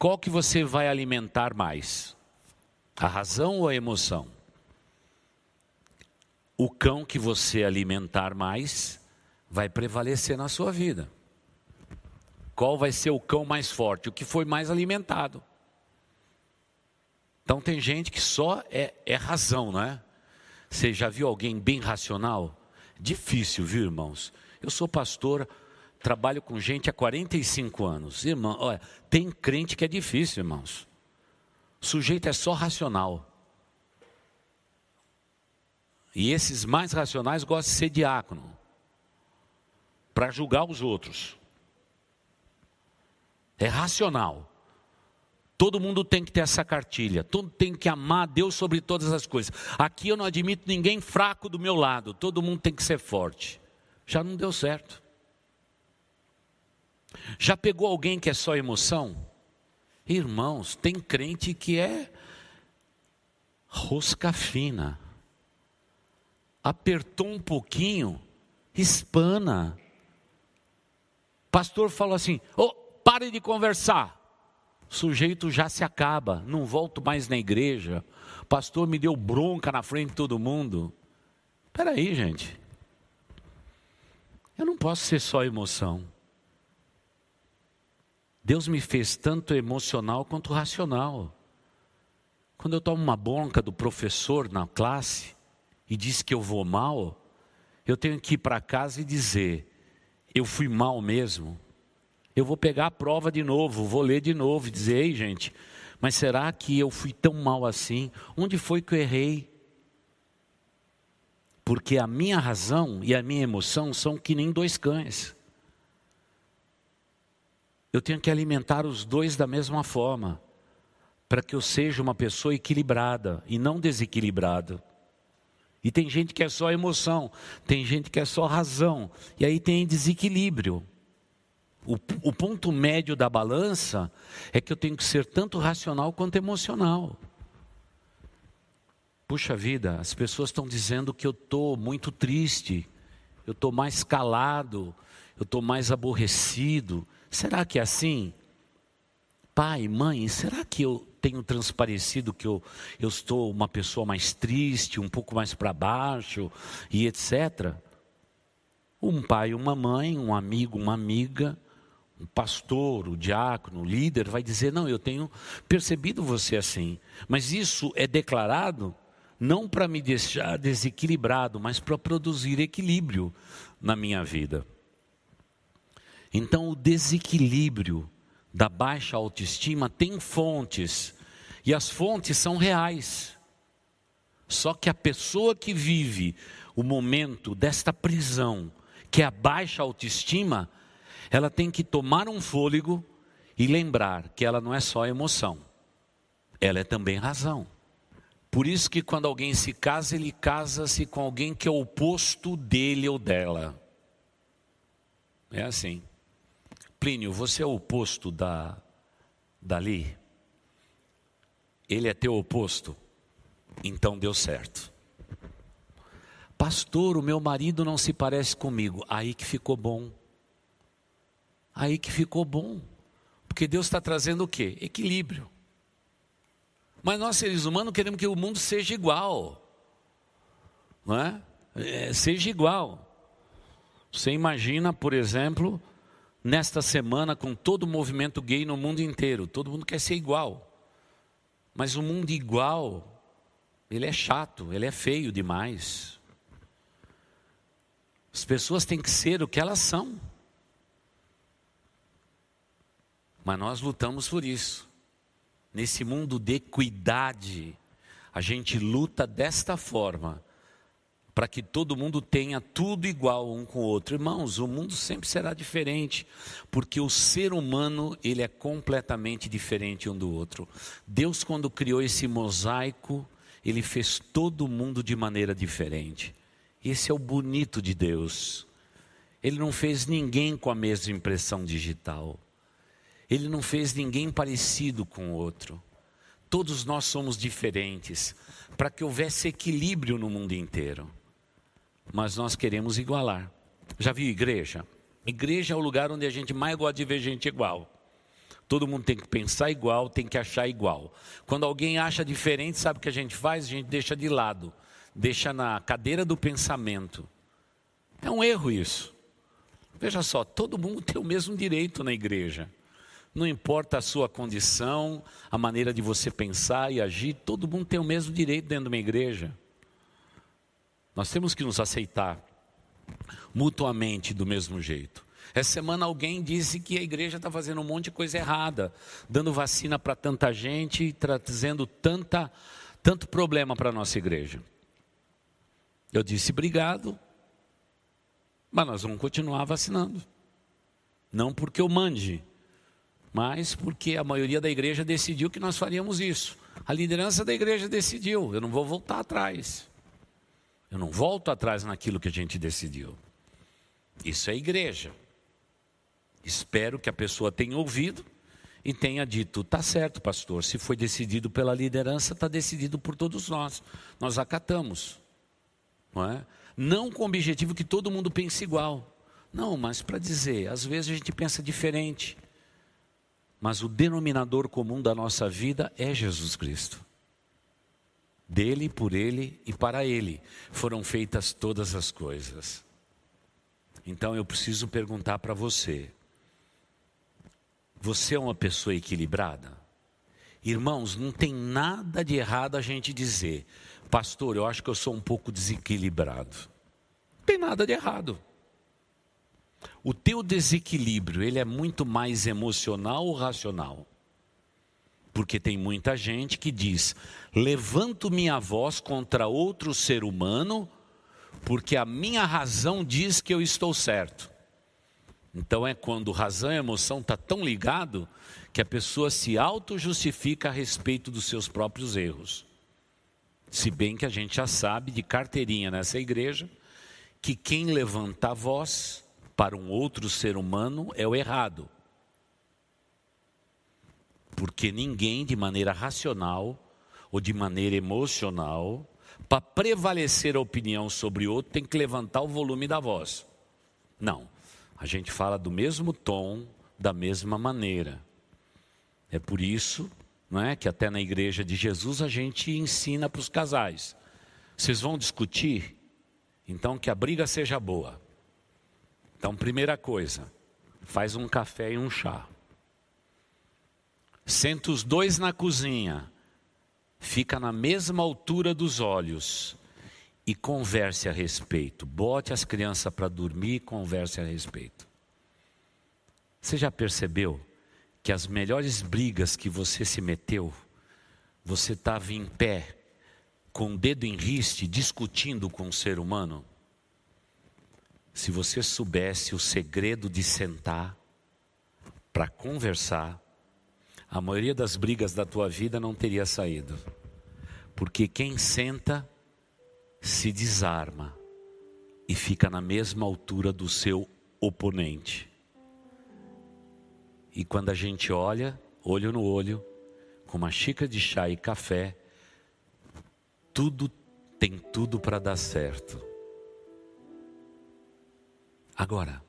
Qual que você vai alimentar mais? A razão ou a emoção? O cão que você alimentar mais vai prevalecer na sua vida. Qual vai ser o cão mais forte? O que foi mais alimentado. Então tem gente que só é, é razão, não é? Você já viu alguém bem racional? Difícil, viu, irmãos? Eu sou pastor, trabalho com gente há 45 anos. Irmão, olha, tem crente que é difícil, irmãos. O sujeito é só racional. E esses mais racionais gostam de ser diácono para julgar os outros. É racional. Todo mundo tem que ter essa cartilha. Todo tem que amar Deus sobre todas as coisas. Aqui eu não admito ninguém fraco do meu lado. Todo mundo tem que ser forte. Já não deu certo. Já pegou alguém que é só emoção? Irmãos, tem crente que é rosca fina. Apertou um pouquinho, espana. Pastor falou assim: oh, pare de conversar sujeito já se acaba, não volto mais na igreja. O pastor me deu bronca na frente de todo mundo. Espera aí, gente. Eu não posso ser só emoção. Deus me fez tanto emocional quanto racional. Quando eu tomo uma bronca do professor na classe e diz que eu vou mal, eu tenho que ir para casa e dizer: eu fui mal mesmo, eu vou pegar a prova de novo, vou ler de novo e dizer: ei, gente, mas será que eu fui tão mal assim? Onde foi que eu errei? Porque a minha razão e a minha emoção são que nem dois cães. Eu tenho que alimentar os dois da mesma forma, para que eu seja uma pessoa equilibrada e não desequilibrada. E tem gente que é só emoção, tem gente que é só razão, e aí tem desequilíbrio. O, o ponto médio da balança é que eu tenho que ser tanto racional quanto emocional. Puxa vida, as pessoas estão dizendo que eu estou muito triste, eu estou mais calado, eu estou mais aborrecido. Será que é assim? Pai, mãe, será que eu tenho transparecido que eu, eu estou uma pessoa mais triste, um pouco mais para baixo e etc? Um pai, uma mãe, um amigo, uma amiga, um pastor, o diácono, o líder vai dizer: Não, eu tenho percebido você assim. Mas isso é declarado não para me deixar desequilibrado, mas para produzir equilíbrio na minha vida. Então, o desequilíbrio da baixa autoestima tem fontes, e as fontes são reais. Só que a pessoa que vive o momento desta prisão, que é a baixa autoestima, ela tem que tomar um fôlego e lembrar que ela não é só emoção, ela é também razão. Por isso que quando alguém se casa, ele casa-se com alguém que é o oposto dele ou dela. É assim. Plínio, você é o oposto da dali? Ele é teu oposto? Então deu certo. Pastor, o meu marido não se parece comigo. Aí que ficou bom. Aí que ficou bom. Porque Deus está trazendo o quê? Equilíbrio. Mas nós, seres humanos, queremos que o mundo seja igual. Não é? é seja igual. Você imagina, por exemplo, nesta semana com todo o movimento gay no mundo inteiro. Todo mundo quer ser igual. Mas o mundo igual, ele é chato, ele é feio demais. As pessoas têm que ser o que elas são. Mas nós lutamos por isso. Nesse mundo de equidade, a gente luta desta forma para que todo mundo tenha tudo igual um com o outro. Irmãos, o mundo sempre será diferente, porque o ser humano, ele é completamente diferente um do outro. Deus quando criou esse mosaico, ele fez todo mundo de maneira diferente. Esse é o bonito de Deus. Ele não fez ninguém com a mesma impressão digital. Ele não fez ninguém parecido com o outro. Todos nós somos diferentes, para que houvesse equilíbrio no mundo inteiro mas nós queremos igualar. Já viu igreja? Igreja é o lugar onde a gente mais gosta de ver gente igual. Todo mundo tem que pensar igual, tem que achar igual. Quando alguém acha diferente, sabe o que a gente faz? A gente deixa de lado, deixa na cadeira do pensamento. É um erro isso. Veja só, todo mundo tem o mesmo direito na igreja. Não importa a sua condição, a maneira de você pensar e agir, todo mundo tem o mesmo direito dentro de uma igreja. Nós temos que nos aceitar mutuamente do mesmo jeito. Essa semana alguém disse que a igreja está fazendo um monte de coisa errada, dando vacina para tanta gente, trazendo tanta, tanto problema para a nossa igreja. Eu disse obrigado, mas nós vamos continuar vacinando. Não porque eu mande, mas porque a maioria da igreja decidiu que nós faríamos isso. A liderança da igreja decidiu, eu não vou voltar atrás. Eu não volto atrás naquilo que a gente decidiu. Isso é igreja. Espero que a pessoa tenha ouvido e tenha dito: tá certo, pastor, se foi decidido pela liderança, está decidido por todos nós. Nós acatamos. Não é? Não com o objetivo que todo mundo pense igual. Não, mas para dizer, às vezes a gente pensa diferente. Mas o denominador comum da nossa vida é Jesus Cristo. Dele, por ele e para ele foram feitas todas as coisas. Então eu preciso perguntar para você: você é uma pessoa equilibrada? Irmãos, não tem nada de errado a gente dizer, pastor, eu acho que eu sou um pouco desequilibrado. Não tem nada de errado. O teu desequilíbrio, ele é muito mais emocional ou racional? Porque tem muita gente que diz: levanto minha voz contra outro ser humano, porque a minha razão diz que eu estou certo. Então é quando razão e emoção está tão ligado que a pessoa se auto-justifica a respeito dos seus próprios erros. Se bem que a gente já sabe de carteirinha nessa igreja que quem levanta a voz para um outro ser humano é o errado. Porque ninguém, de maneira racional ou de maneira emocional, para prevalecer a opinião sobre outro, tem que levantar o volume da voz. Não. A gente fala do mesmo tom, da mesma maneira. É por isso não é, que até na igreja de Jesus a gente ensina para os casais. Vocês vão discutir? Então que a briga seja boa. Então, primeira coisa, faz um café e um chá. Senta os dois na cozinha, fica na mesma altura dos olhos e converse a respeito. Bote as crianças para dormir e converse a respeito. Você já percebeu que as melhores brigas que você se meteu, você estava em pé, com o dedo em riste, discutindo com um ser humano? Se você soubesse o segredo de sentar para conversar, a maioria das brigas da tua vida não teria saído. Porque quem senta se desarma e fica na mesma altura do seu oponente. E quando a gente olha, olho no olho, com uma xícara de chá e café, tudo tem tudo para dar certo. Agora,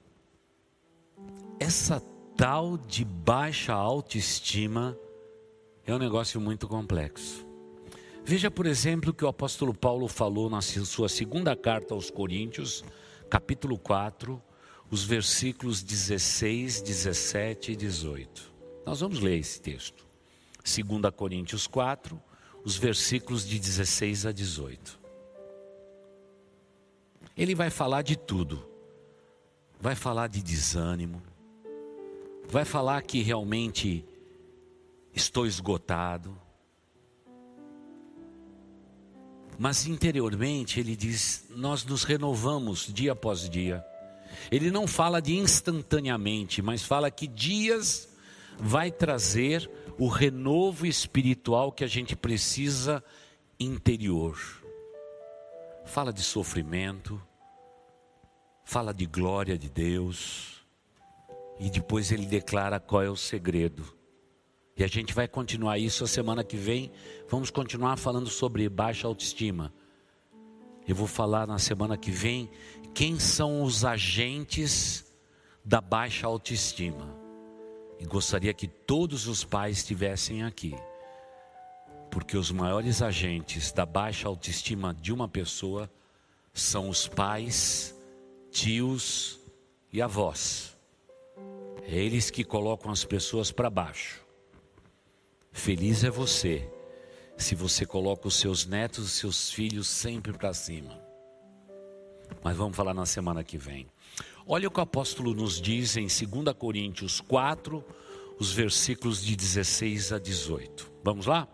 essa tal de baixa autoestima é um negócio muito complexo. Veja, por exemplo, o que o apóstolo Paulo falou na sua segunda carta aos Coríntios, capítulo 4, os versículos 16, 17 e 18. Nós vamos ler esse texto. 2 Coríntios 4, os versículos de 16 a 18. Ele vai falar de tudo. Vai falar de desânimo. Vai falar que realmente estou esgotado Mas interiormente ele diz: nós nos renovamos dia após dia. Ele não fala de instantaneamente, mas fala que dias vai trazer o renovo espiritual que a gente precisa interior. Fala de sofrimento, fala de glória de Deus, e depois ele declara qual é o segredo. E a gente vai continuar isso a semana que vem. Vamos continuar falando sobre baixa autoestima. Eu vou falar na semana que vem quem são os agentes da baixa autoestima. E gostaria que todos os pais estivessem aqui. Porque os maiores agentes da baixa autoestima de uma pessoa são os pais, tios e avós. É eles que colocam as pessoas para baixo. Feliz é você se você coloca os seus netos, os seus filhos sempre para cima. Mas vamos falar na semana que vem. Olha o que o apóstolo nos diz em 2 Coríntios 4, os versículos de 16 a 18. Vamos lá?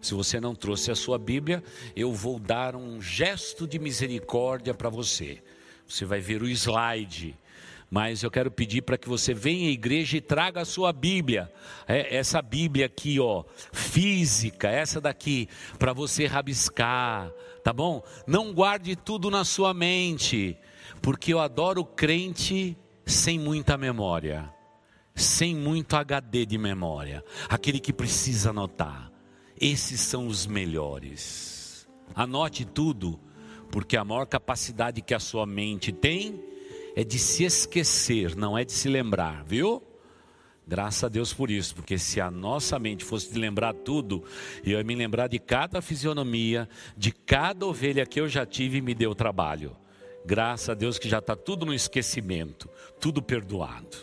Se você não trouxe a sua Bíblia, eu vou dar um gesto de misericórdia para você. Você vai ver o slide mas eu quero pedir para que você venha à igreja e traga a sua Bíblia, é, essa Bíblia aqui, ó, física, essa daqui, para você rabiscar, tá bom? Não guarde tudo na sua mente, porque eu adoro crente sem muita memória, sem muito HD de memória, aquele que precisa anotar. Esses são os melhores. Anote tudo, porque a maior capacidade que a sua mente tem é de se esquecer, não é de se lembrar, viu? Graças a Deus por isso, porque se a nossa mente fosse de lembrar tudo, eu ia me lembrar de cada fisionomia, de cada ovelha que eu já tive e me deu trabalho. Graças a Deus que já está tudo no esquecimento, tudo perdoado.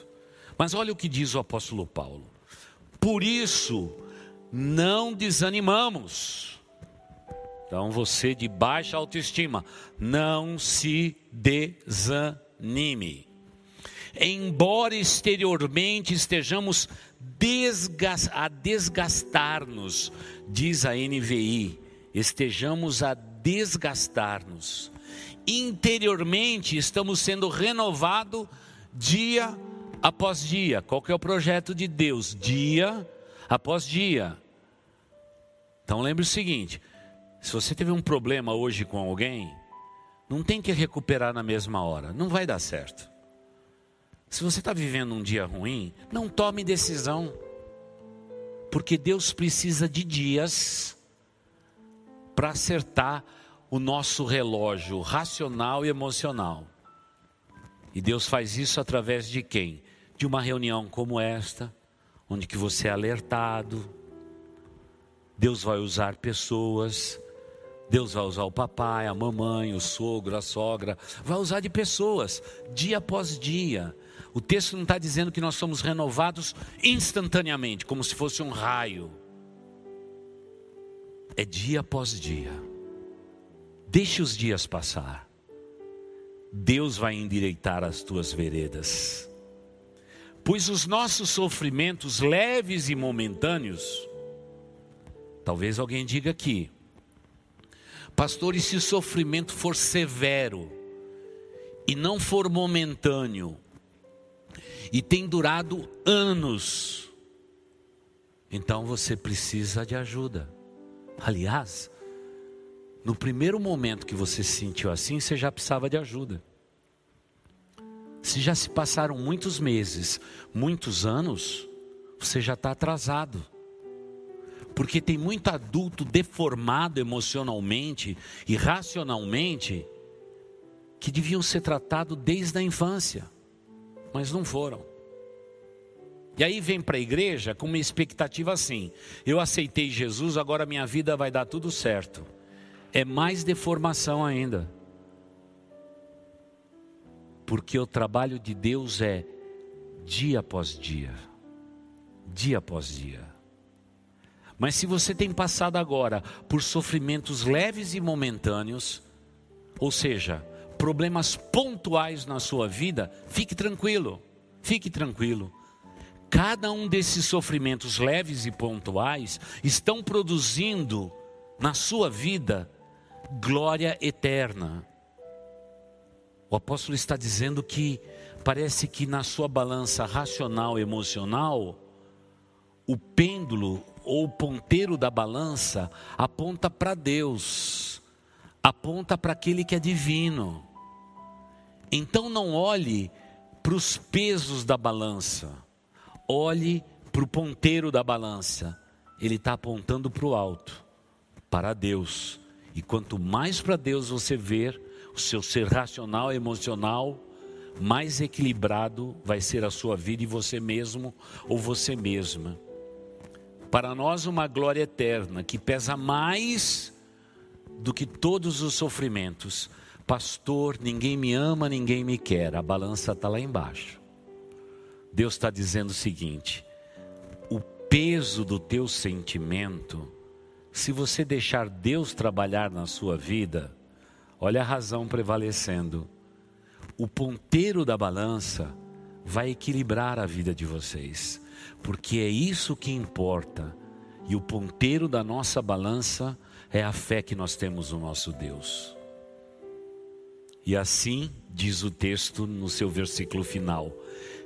Mas olha o que diz o apóstolo Paulo. Por isso, não desanimamos. Então você de baixa autoestima, não se desanime anime. embora exteriormente estejamos a desgastar-nos, diz a NVI, estejamos a desgastar-nos. Interiormente estamos sendo renovados dia após dia. Qual que é o projeto de Deus? Dia após dia. Então lembre o seguinte: se você teve um problema hoje com alguém, não tem que recuperar na mesma hora, não vai dar certo. Se você está vivendo um dia ruim, não tome decisão, porque Deus precisa de dias para acertar o nosso relógio racional e emocional. E Deus faz isso através de quem? De uma reunião como esta, onde que você é alertado. Deus vai usar pessoas Deus vai usar o papai, a mamãe, o sogro, a sogra, vai usar de pessoas, dia após dia. O texto não está dizendo que nós somos renovados instantaneamente, como se fosse um raio. É dia após dia. Deixe os dias passar. Deus vai endireitar as tuas veredas. Pois os nossos sofrimentos leves e momentâneos, talvez alguém diga aqui, Pastor, e se o sofrimento for severo e não for momentâneo e tem durado anos, então você precisa de ajuda. Aliás, no primeiro momento que você se sentiu assim, você já precisava de ajuda. Se já se passaram muitos meses, muitos anos, você já está atrasado. Porque tem muito adulto deformado emocionalmente e racionalmente que deviam ser tratados desde a infância, mas não foram. E aí vem para a igreja com uma expectativa assim: eu aceitei Jesus, agora minha vida vai dar tudo certo. É mais deformação ainda. Porque o trabalho de Deus é dia após dia, dia após dia. Mas se você tem passado agora por sofrimentos leves e momentâneos, ou seja, problemas pontuais na sua vida, fique tranquilo, fique tranquilo. Cada um desses sofrimentos leves e pontuais estão produzindo na sua vida glória eterna. O apóstolo está dizendo que parece que na sua balança racional emocional, o pêndulo ou ponteiro da balança aponta para Deus, aponta para aquele que é divino. Então não olhe para os pesos da balança, olhe para o ponteiro da balança, ele está apontando para o alto, para Deus. E quanto mais para Deus você ver, o seu ser racional emocional, mais equilibrado vai ser a sua vida e você mesmo ou você mesma para nós uma glória eterna que pesa mais do que todos os sofrimentos. Pastor, ninguém me ama, ninguém me quer, a balança está lá embaixo. Deus está dizendo o seguinte: o peso do teu sentimento, se você deixar Deus trabalhar na sua vida, olha a razão prevalecendo. O ponteiro da balança vai equilibrar a vida de vocês porque é isso que importa. E o ponteiro da nossa balança é a fé que nós temos no nosso Deus. E assim diz o texto no seu versículo final: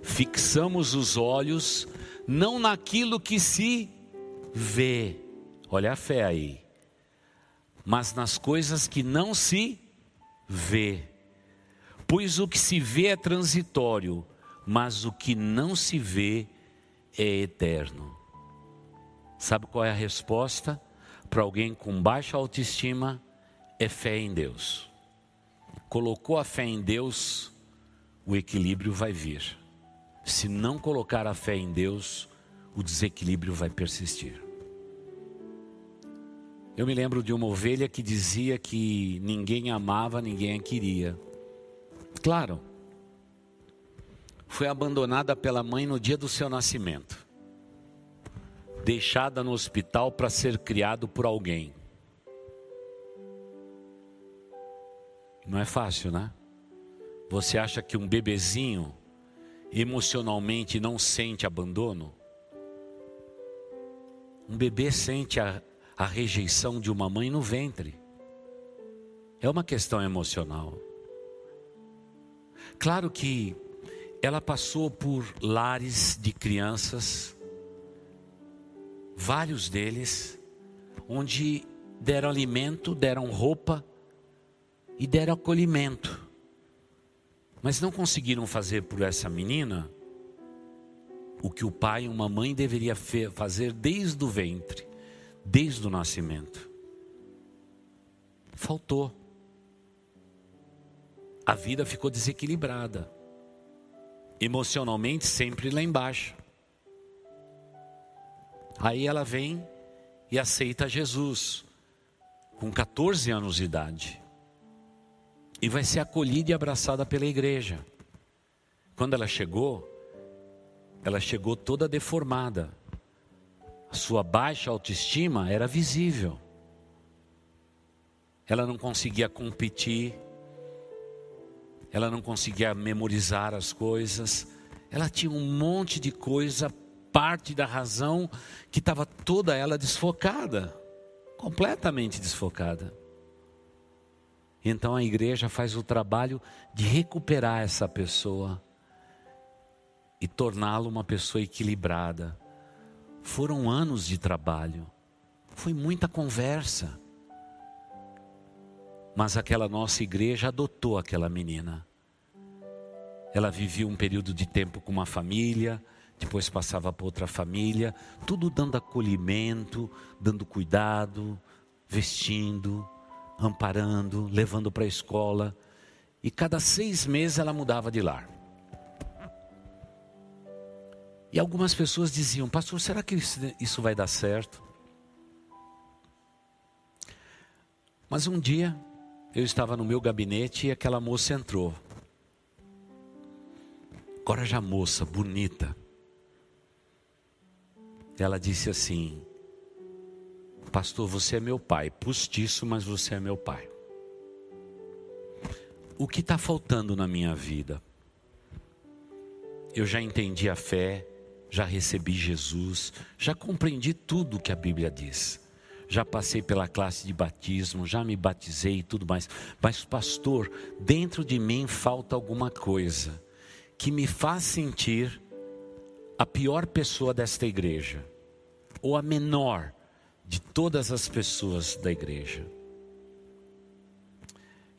fixamos os olhos não naquilo que se vê, olha a fé aí, mas nas coisas que não se vê. Pois o que se vê é transitório, mas o que não se vê é eterno. Sabe qual é a resposta para alguém com baixa autoestima? É fé em Deus. Colocou a fé em Deus, o equilíbrio vai vir. Se não colocar a fé em Deus, o desequilíbrio vai persistir. Eu me lembro de uma ovelha que dizia que ninguém amava, ninguém a queria. Claro, foi abandonada pela mãe no dia do seu nascimento, deixada no hospital para ser criado por alguém. Não é fácil, né? Você acha que um bebezinho emocionalmente não sente abandono? Um bebê sente a, a rejeição de uma mãe no ventre. É uma questão emocional. Claro que ela passou por lares de crianças, vários deles, onde deram alimento, deram roupa e deram acolhimento. Mas não conseguiram fazer por essa menina o que o pai e uma mãe deveria fazer desde o ventre, desde o nascimento. Faltou. A vida ficou desequilibrada. Emocionalmente sempre lá embaixo. Aí ela vem e aceita Jesus com 14 anos de idade. E vai ser acolhida e abraçada pela igreja. Quando ela chegou, ela chegou toda deformada. A sua baixa autoestima era visível. Ela não conseguia competir, ela não conseguia memorizar as coisas, ela tinha um monte de coisa, parte da razão que estava toda ela desfocada, completamente desfocada. Então a igreja faz o trabalho de recuperar essa pessoa e torná-la uma pessoa equilibrada. Foram anos de trabalho, foi muita conversa. Mas aquela nossa igreja adotou aquela menina. Ela vivia um período de tempo com uma família, depois passava para outra família, tudo dando acolhimento, dando cuidado, vestindo, amparando, levando para a escola. E cada seis meses ela mudava de lar. E algumas pessoas diziam, pastor, será que isso vai dar certo? Mas um dia eu estava no meu gabinete e aquela moça entrou. Agora já moça, bonita. Ela disse assim: Pastor, você é meu pai, postiço, mas você é meu pai. O que está faltando na minha vida? Eu já entendi a fé, já recebi Jesus, já compreendi tudo que a Bíblia diz. Já passei pela classe de batismo, já me batizei e tudo mais. Mas, pastor, dentro de mim falta alguma coisa que me faz sentir a pior pessoa desta igreja, ou a menor de todas as pessoas da igreja.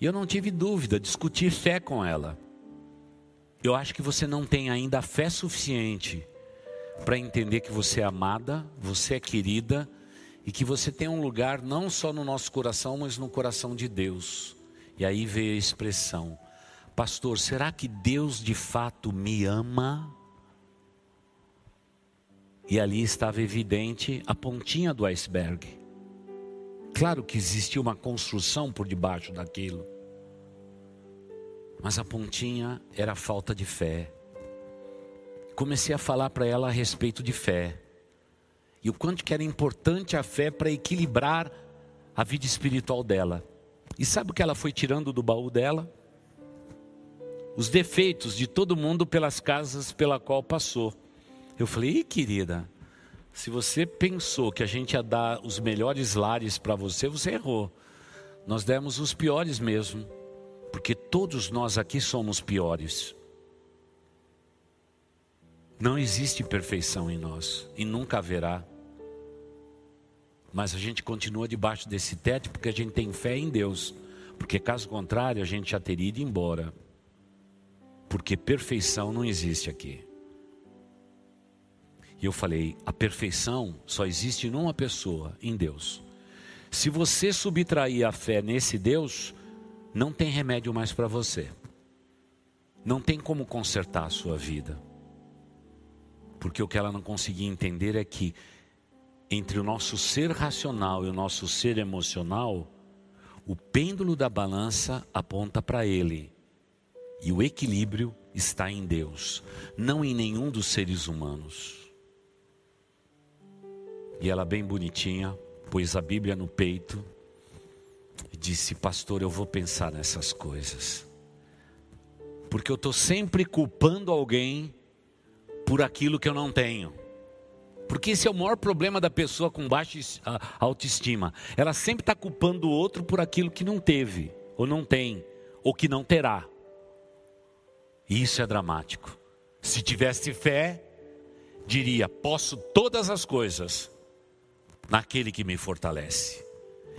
E eu não tive dúvida, discutir fé com ela. Eu acho que você não tem ainda fé suficiente para entender que você é amada, você é querida e que você tem um lugar não só no nosso coração, mas no coração de Deus. E aí veio a expressão: Pastor, será que Deus de fato me ama? E ali estava evidente a pontinha do iceberg. Claro que existia uma construção por debaixo daquilo, mas a pontinha era a falta de fé comecei a falar para ela a respeito de fé. E o quanto que era importante a fé para equilibrar a vida espiritual dela. E sabe o que ela foi tirando do baú dela? Os defeitos de todo mundo pelas casas pela qual passou. Eu falei, querida, se você pensou que a gente ia dar os melhores lares para você, você errou. Nós demos os piores mesmo, porque todos nós aqui somos piores. Não existe perfeição em nós e nunca haverá. Mas a gente continua debaixo desse teto porque a gente tem fé em Deus. Porque caso contrário, a gente já teria ido embora. Porque perfeição não existe aqui. E eu falei: a perfeição só existe numa pessoa, em Deus. Se você subtrair a fé nesse Deus, não tem remédio mais para você. Não tem como consertar a sua vida. Porque o que ela não conseguia entender é que entre o nosso ser racional e o nosso ser emocional, o pêndulo da balança aponta para ele. E o equilíbrio está em Deus, não em nenhum dos seres humanos. E ela, bem bonitinha, pôs a Bíblia no peito e disse: Pastor, eu vou pensar nessas coisas, porque eu estou sempre culpando alguém por aquilo que eu não tenho. Porque esse é o maior problema da pessoa com baixa autoestima. Ela sempre está culpando o outro por aquilo que não teve, ou não tem, ou que não terá. E isso é dramático. Se tivesse fé, diria: posso todas as coisas naquele que me fortalece.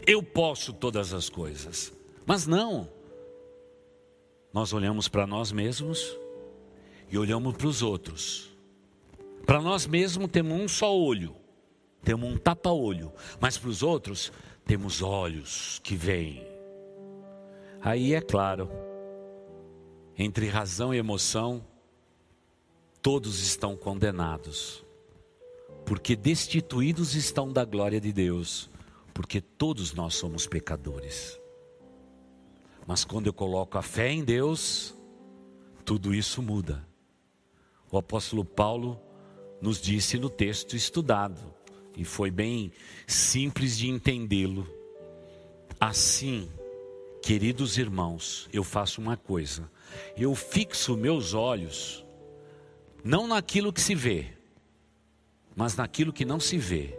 Eu posso todas as coisas. Mas não. Nós olhamos para nós mesmos e olhamos para os outros. Para nós mesmos temos um só olho, temos um tapa-olho, mas para os outros temos olhos que veem. Aí é claro, entre razão e emoção, todos estão condenados, porque destituídos estão da glória de Deus, porque todos nós somos pecadores. Mas quando eu coloco a fé em Deus, tudo isso muda. O apóstolo Paulo nos disse no texto estudado, e foi bem simples de entendê-lo. Assim, queridos irmãos, eu faço uma coisa: eu fixo meus olhos não naquilo que se vê, mas naquilo que não se vê.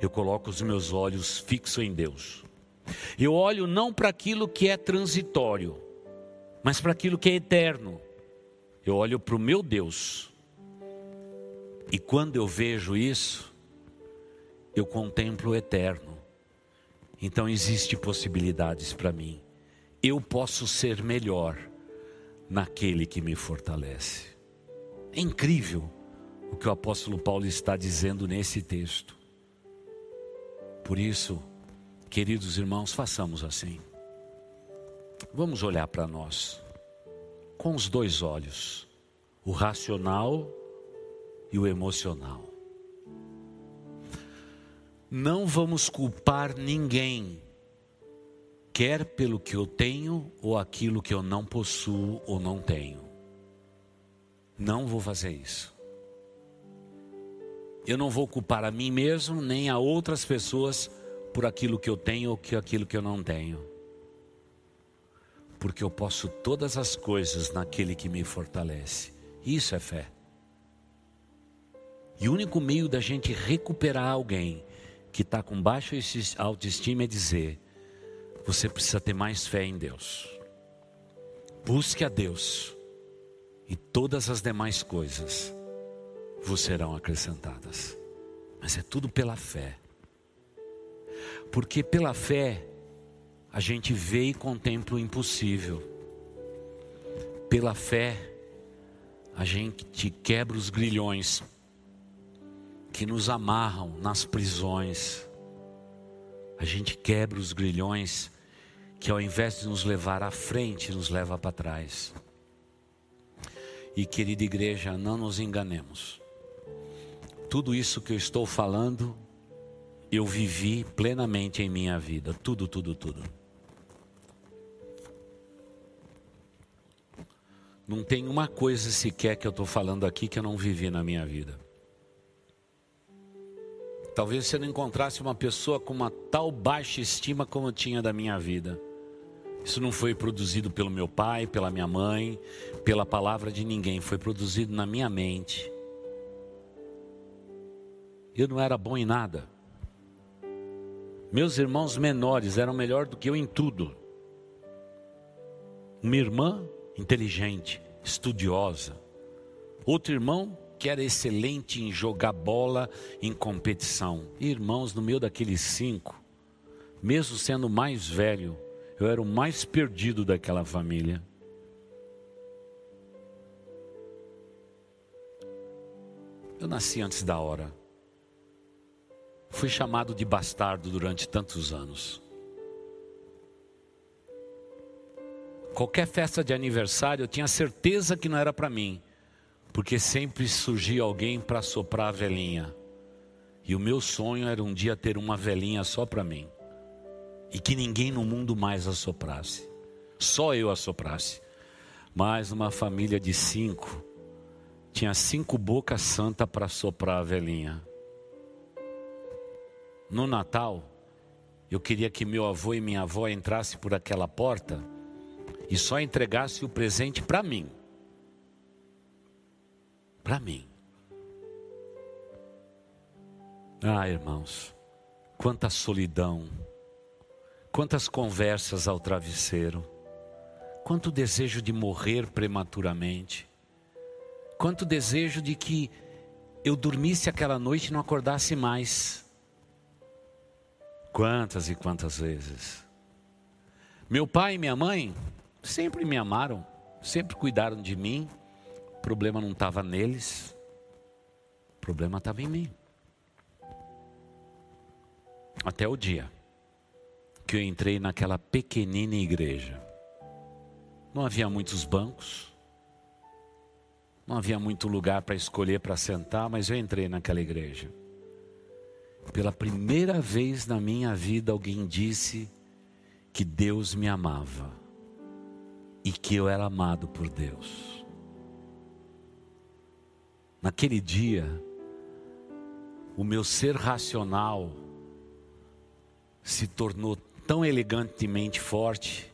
Eu coloco os meus olhos fixos em Deus. Eu olho não para aquilo que é transitório, mas para aquilo que é eterno. Eu olho para o meu Deus. E quando eu vejo isso, eu contemplo o eterno. Então existe possibilidades para mim. Eu posso ser melhor naquele que me fortalece. É incrível o que o apóstolo Paulo está dizendo nesse texto. Por isso, queridos irmãos, façamos assim. Vamos olhar para nós com os dois olhos, o racional e o emocional. Não vamos culpar ninguém, quer pelo que eu tenho ou aquilo que eu não possuo ou não tenho. Não vou fazer isso. Eu não vou culpar a mim mesmo nem a outras pessoas por aquilo que eu tenho ou que aquilo que eu não tenho. Porque eu posso todas as coisas naquele que me fortalece. Isso é fé. E o único meio da gente recuperar alguém que está com baixa autoestima é dizer: você precisa ter mais fé em Deus. Busque a Deus e todas as demais coisas vos serão acrescentadas. Mas é tudo pela fé. Porque pela fé a gente vê e contempla o impossível. Pela fé a gente quebra os grilhões que nos amarram nas prisões. A gente quebra os grilhões que ao invés de nos levar à frente, nos leva para trás. E querida igreja, não nos enganemos. Tudo isso que eu estou falando, eu vivi plenamente em minha vida. Tudo, tudo, tudo. Não tem uma coisa sequer que eu estou falando aqui que eu não vivi na minha vida. Talvez você não encontrasse uma pessoa com uma tal baixa estima como eu tinha da minha vida. Isso não foi produzido pelo meu pai, pela minha mãe, pela palavra de ninguém, foi produzido na minha mente. Eu não era bom em nada. Meus irmãos menores eram melhor do que eu em tudo. Uma irmã inteligente, estudiosa. Outro irmão que era excelente em jogar bola em competição. Irmãos, no meio daqueles cinco, mesmo sendo mais velho, eu era o mais perdido daquela família. Eu nasci antes da hora. Fui chamado de bastardo durante tantos anos. Qualquer festa de aniversário eu tinha certeza que não era para mim, porque sempre surgia alguém para soprar a velhinha. E o meu sonho era um dia ter uma velhinha só para mim e que ninguém no mundo mais assoprasse, só eu assoprasse. Mas uma família de cinco, tinha cinco bocas santas para soprar a velhinha. No Natal, eu queria que meu avô e minha avó entrassem por aquela porta e só entregasse o presente para mim para mim. Ah, irmãos, quanta solidão, quantas conversas ao travesseiro, quanto desejo de morrer prematuramente, quanto desejo de que eu dormisse aquela noite e não acordasse mais. Quantas e quantas vezes. Meu pai e minha mãe sempre me amaram, sempre cuidaram de mim, o problema não estava neles, o problema estava em mim. Até o dia que eu entrei naquela pequenina igreja. Não havia muitos bancos, não havia muito lugar para escolher para sentar, mas eu entrei naquela igreja. Pela primeira vez na minha vida, alguém disse que Deus me amava e que eu era amado por Deus. Naquele dia, o meu ser racional se tornou tão elegantemente forte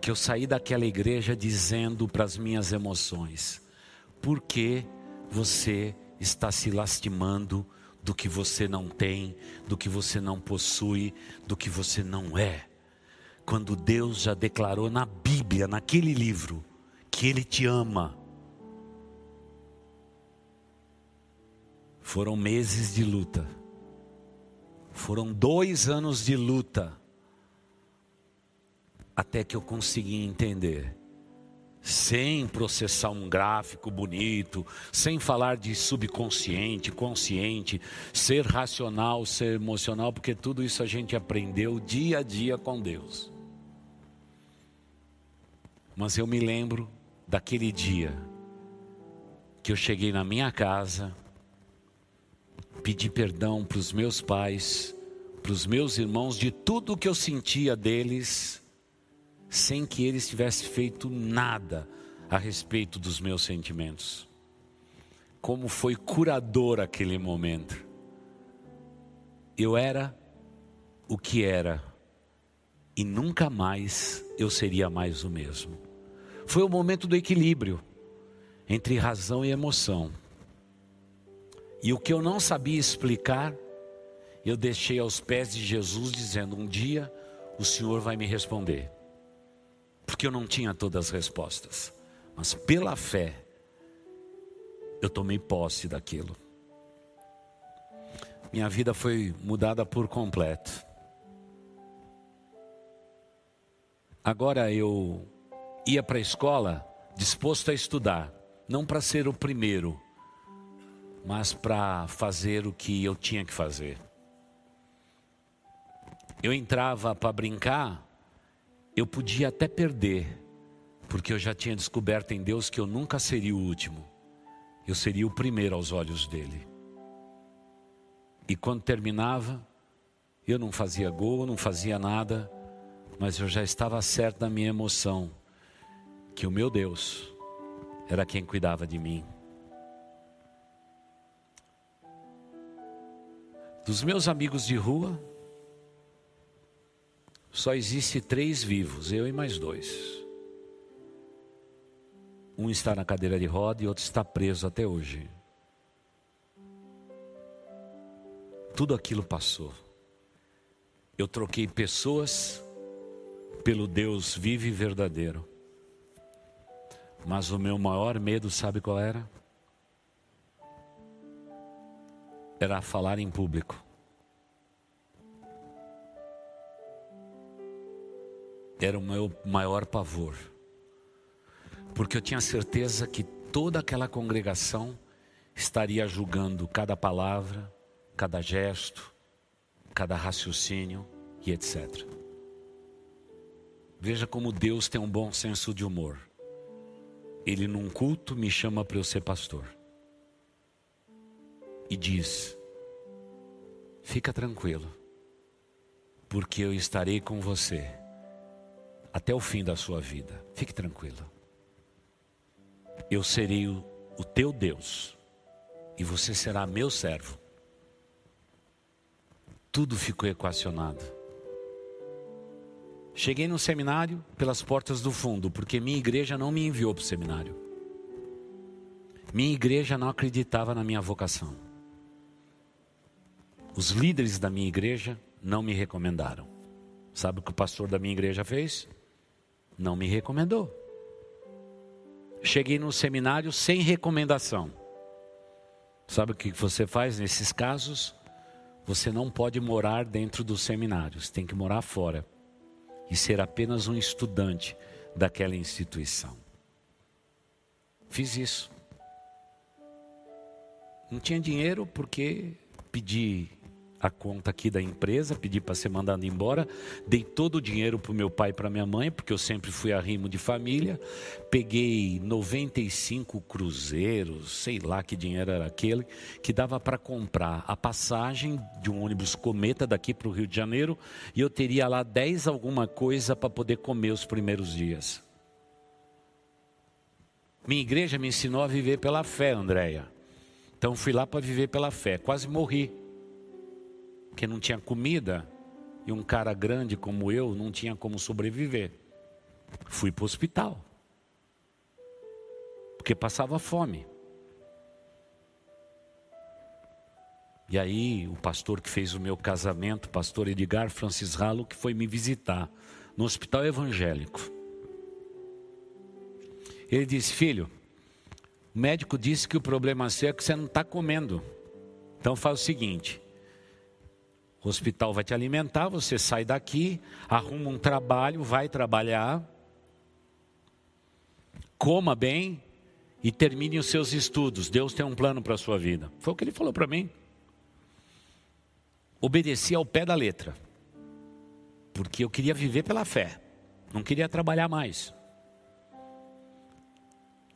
que eu saí daquela igreja dizendo para as minhas emoções: por que você está se lastimando do que você não tem, do que você não possui, do que você não é? Quando Deus já declarou na Bíblia, naquele livro, que Ele te ama. Foram meses de luta. Foram dois anos de luta. Até que eu consegui entender, sem processar um gráfico bonito, sem falar de subconsciente, consciente, ser racional, ser emocional, porque tudo isso a gente aprendeu dia a dia com Deus. Mas eu me lembro daquele dia que eu cheguei na minha casa, pedi perdão para os meus pais, para os meus irmãos, de tudo o que eu sentia deles, sem que eles tivessem feito nada a respeito dos meus sentimentos. Como foi curador aquele momento. Eu era o que era, e nunca mais eu seria mais o mesmo. Foi o momento do equilíbrio entre razão e emoção. E o que eu não sabia explicar, eu deixei aos pés de Jesus, dizendo: Um dia o Senhor vai me responder. Porque eu não tinha todas as respostas, mas pela fé, eu tomei posse daquilo. Minha vida foi mudada por completo. Agora eu ia para a escola disposto a estudar, não para ser o primeiro, mas para fazer o que eu tinha que fazer. Eu entrava para brincar, eu podia até perder, porque eu já tinha descoberto em Deus que eu nunca seria o último, eu seria o primeiro aos olhos dele. E quando terminava, eu não fazia gol, não fazia nada, mas eu já estava certo da minha emoção, que o meu Deus era quem cuidava de mim. Dos meus amigos de rua, só existe três vivos, eu e mais dois. Um está na cadeira de roda e outro está preso até hoje. Tudo aquilo passou. Eu troquei pessoas pelo Deus vivo e verdadeiro. Mas o meu maior medo, sabe qual era? Era falar em público. Era o meu maior pavor. Porque eu tinha certeza que toda aquela congregação estaria julgando cada palavra, cada gesto, cada raciocínio e etc. Veja como Deus tem um bom senso de humor. Ele num culto me chama para eu ser pastor e diz: Fica tranquilo, porque eu estarei com você até o fim da sua vida. Fique tranquilo. Eu serei o, o teu Deus e você será meu servo. Tudo ficou equacionado. Cheguei no seminário pelas portas do fundo, porque minha igreja não me enviou para o seminário. Minha igreja não acreditava na minha vocação. Os líderes da minha igreja não me recomendaram. Sabe o que o pastor da minha igreja fez? Não me recomendou. Cheguei no seminário sem recomendação. Sabe o que você faz nesses casos? Você não pode morar dentro do seminário, você tem que morar fora e ser apenas um estudante daquela instituição. Fiz isso. Não tinha dinheiro porque pedi a conta aqui da empresa, pedi para ser mandado embora, dei todo o dinheiro para o meu pai e para minha mãe, porque eu sempre fui arrimo de família, peguei 95 cruzeiros, sei lá que dinheiro era aquele, que dava para comprar a passagem de um ônibus cometa daqui para o Rio de Janeiro, e eu teria lá 10 alguma coisa para poder comer os primeiros dias. Minha igreja me ensinou a viver pela fé, Andréia. Então fui lá para viver pela fé, quase morri porque não tinha comida e um cara grande como eu não tinha como sobreviver. Fui para o hospital, porque passava fome. E aí, o pastor que fez o meu casamento, pastor Edgar Francis Ralo, que foi me visitar no hospital evangélico. Ele disse: Filho, o médico disse que o problema seu é que você não está comendo. Então faz o seguinte: o hospital vai te alimentar, você sai daqui, arruma um trabalho, vai trabalhar, coma bem e termine os seus estudos. Deus tem um plano para a sua vida. Foi o que ele falou para mim. Obedeci ao pé da letra, porque eu queria viver pela fé, não queria trabalhar mais.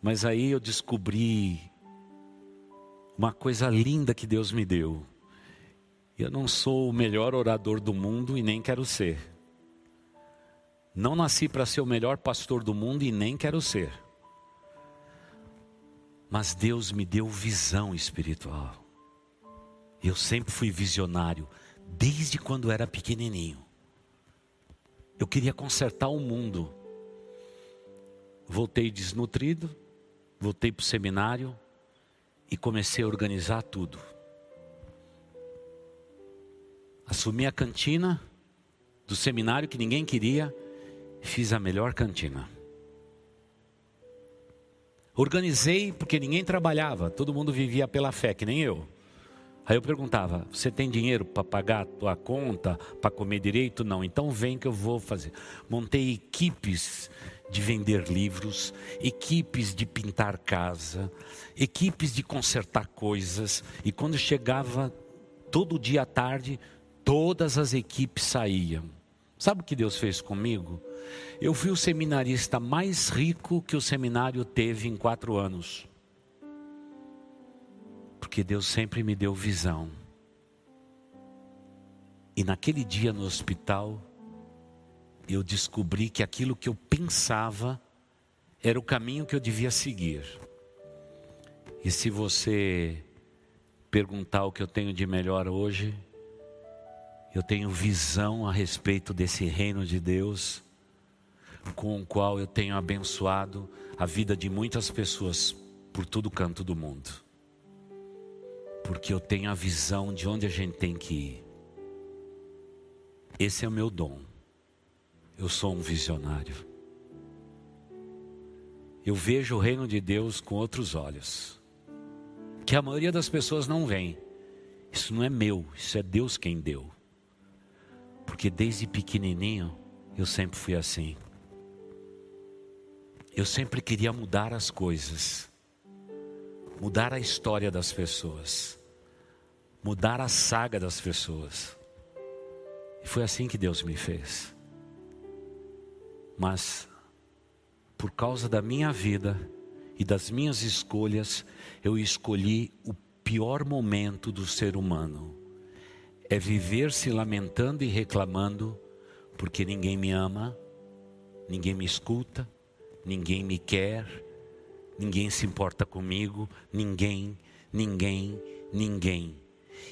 Mas aí eu descobri uma coisa linda que Deus me deu. Eu não sou o melhor orador do mundo e nem quero ser. Não nasci para ser o melhor pastor do mundo e nem quero ser. Mas Deus me deu visão espiritual. Eu sempre fui visionário, desde quando era pequenininho. Eu queria consertar o mundo. Voltei desnutrido, voltei para o seminário e comecei a organizar tudo. Assumi a cantina do seminário que ninguém queria fiz a melhor cantina. Organizei porque ninguém trabalhava, todo mundo vivia pela fé, que nem eu. Aí eu perguntava: Você tem dinheiro para pagar a tua conta, para comer direito? Não, então vem que eu vou fazer. Montei equipes de vender livros, equipes de pintar casa, equipes de consertar coisas. E quando chegava todo dia à tarde, todas as equipes saíam. Sabe o que Deus fez comigo? Eu fui o seminarista mais rico que o seminário teve em quatro anos. Porque Deus sempre me deu visão. E naquele dia no hospital, eu descobri que aquilo que eu pensava era o caminho que eu devia seguir. E se você perguntar o que eu tenho de melhor hoje, eu tenho visão a respeito desse reino de Deus, com o qual eu tenho abençoado a vida de muitas pessoas por todo canto do mundo. Porque eu tenho a visão de onde a gente tem que ir. Esse é o meu dom. Eu sou um visionário. Eu vejo o reino de Deus com outros olhos, que a maioria das pessoas não vê. Isso não é meu, isso é Deus quem deu. Porque desde pequenininho eu sempre fui assim. Eu sempre queria mudar as coisas, mudar a história das pessoas, mudar a saga das pessoas. E foi assim que Deus me fez. Mas, por causa da minha vida e das minhas escolhas, eu escolhi o pior momento do ser humano é viver se lamentando e reclamando porque ninguém me ama, ninguém me escuta, ninguém me quer, ninguém se importa comigo, ninguém, ninguém, ninguém.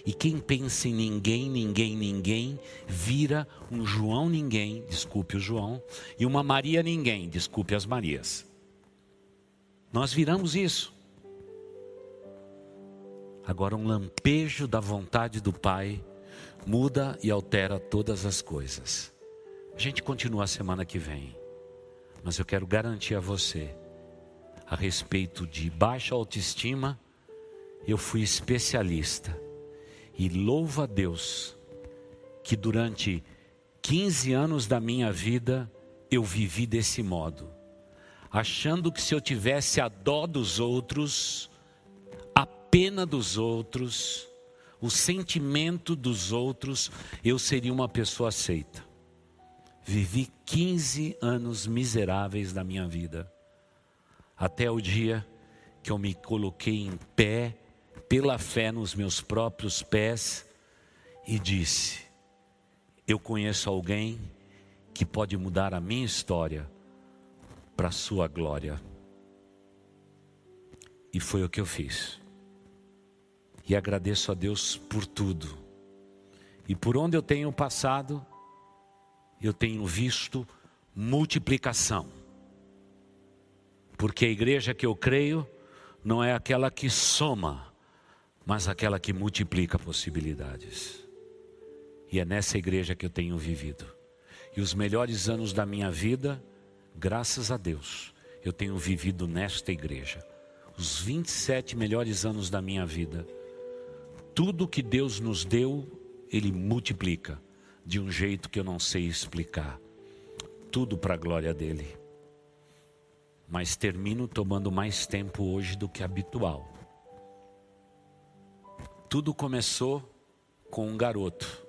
E quem pensa em ninguém, ninguém, ninguém, vira um João ninguém, desculpe o João, e uma Maria ninguém, desculpe as Marias. Nós viramos isso. Agora, um lampejo da vontade do Pai muda e altera todas as coisas. A gente continua a semana que vem, mas eu quero garantir a você, a respeito de baixa autoestima, eu fui especialista e louvo a Deus que durante 15 anos da minha vida eu vivi desse modo, achando que se eu tivesse a dó dos outros, a pena dos outros, o sentimento dos outros, eu seria uma pessoa aceita. Vivi 15 anos miseráveis da minha vida, até o dia que eu me coloquei em pé, pela fé nos meus próprios pés, e disse: Eu conheço alguém que pode mudar a minha história para a sua glória. E foi o que eu fiz. E agradeço a Deus por tudo. E por onde eu tenho passado, eu tenho visto multiplicação. Porque a igreja que eu creio não é aquela que soma, mas aquela que multiplica possibilidades. E é nessa igreja que eu tenho vivido. E os melhores anos da minha vida, graças a Deus, eu tenho vivido nesta igreja. Os 27 melhores anos da minha vida. Tudo que Deus nos deu, Ele multiplica de um jeito que eu não sei explicar. Tudo para a glória dele. Mas termino tomando mais tempo hoje do que habitual. Tudo começou com um garoto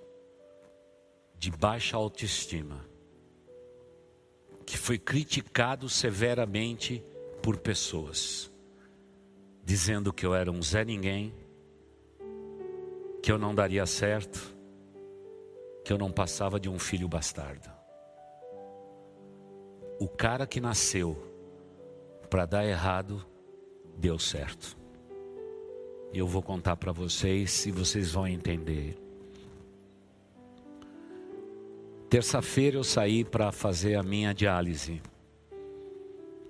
de baixa autoestima, que foi criticado severamente por pessoas, dizendo que eu era um Zé Ninguém, que eu não daria certo, que eu não passava de um filho bastardo. O cara que nasceu para dar errado, deu certo. Eu vou contar para vocês e vocês vão entender. Terça-feira eu saí para fazer a minha diálise.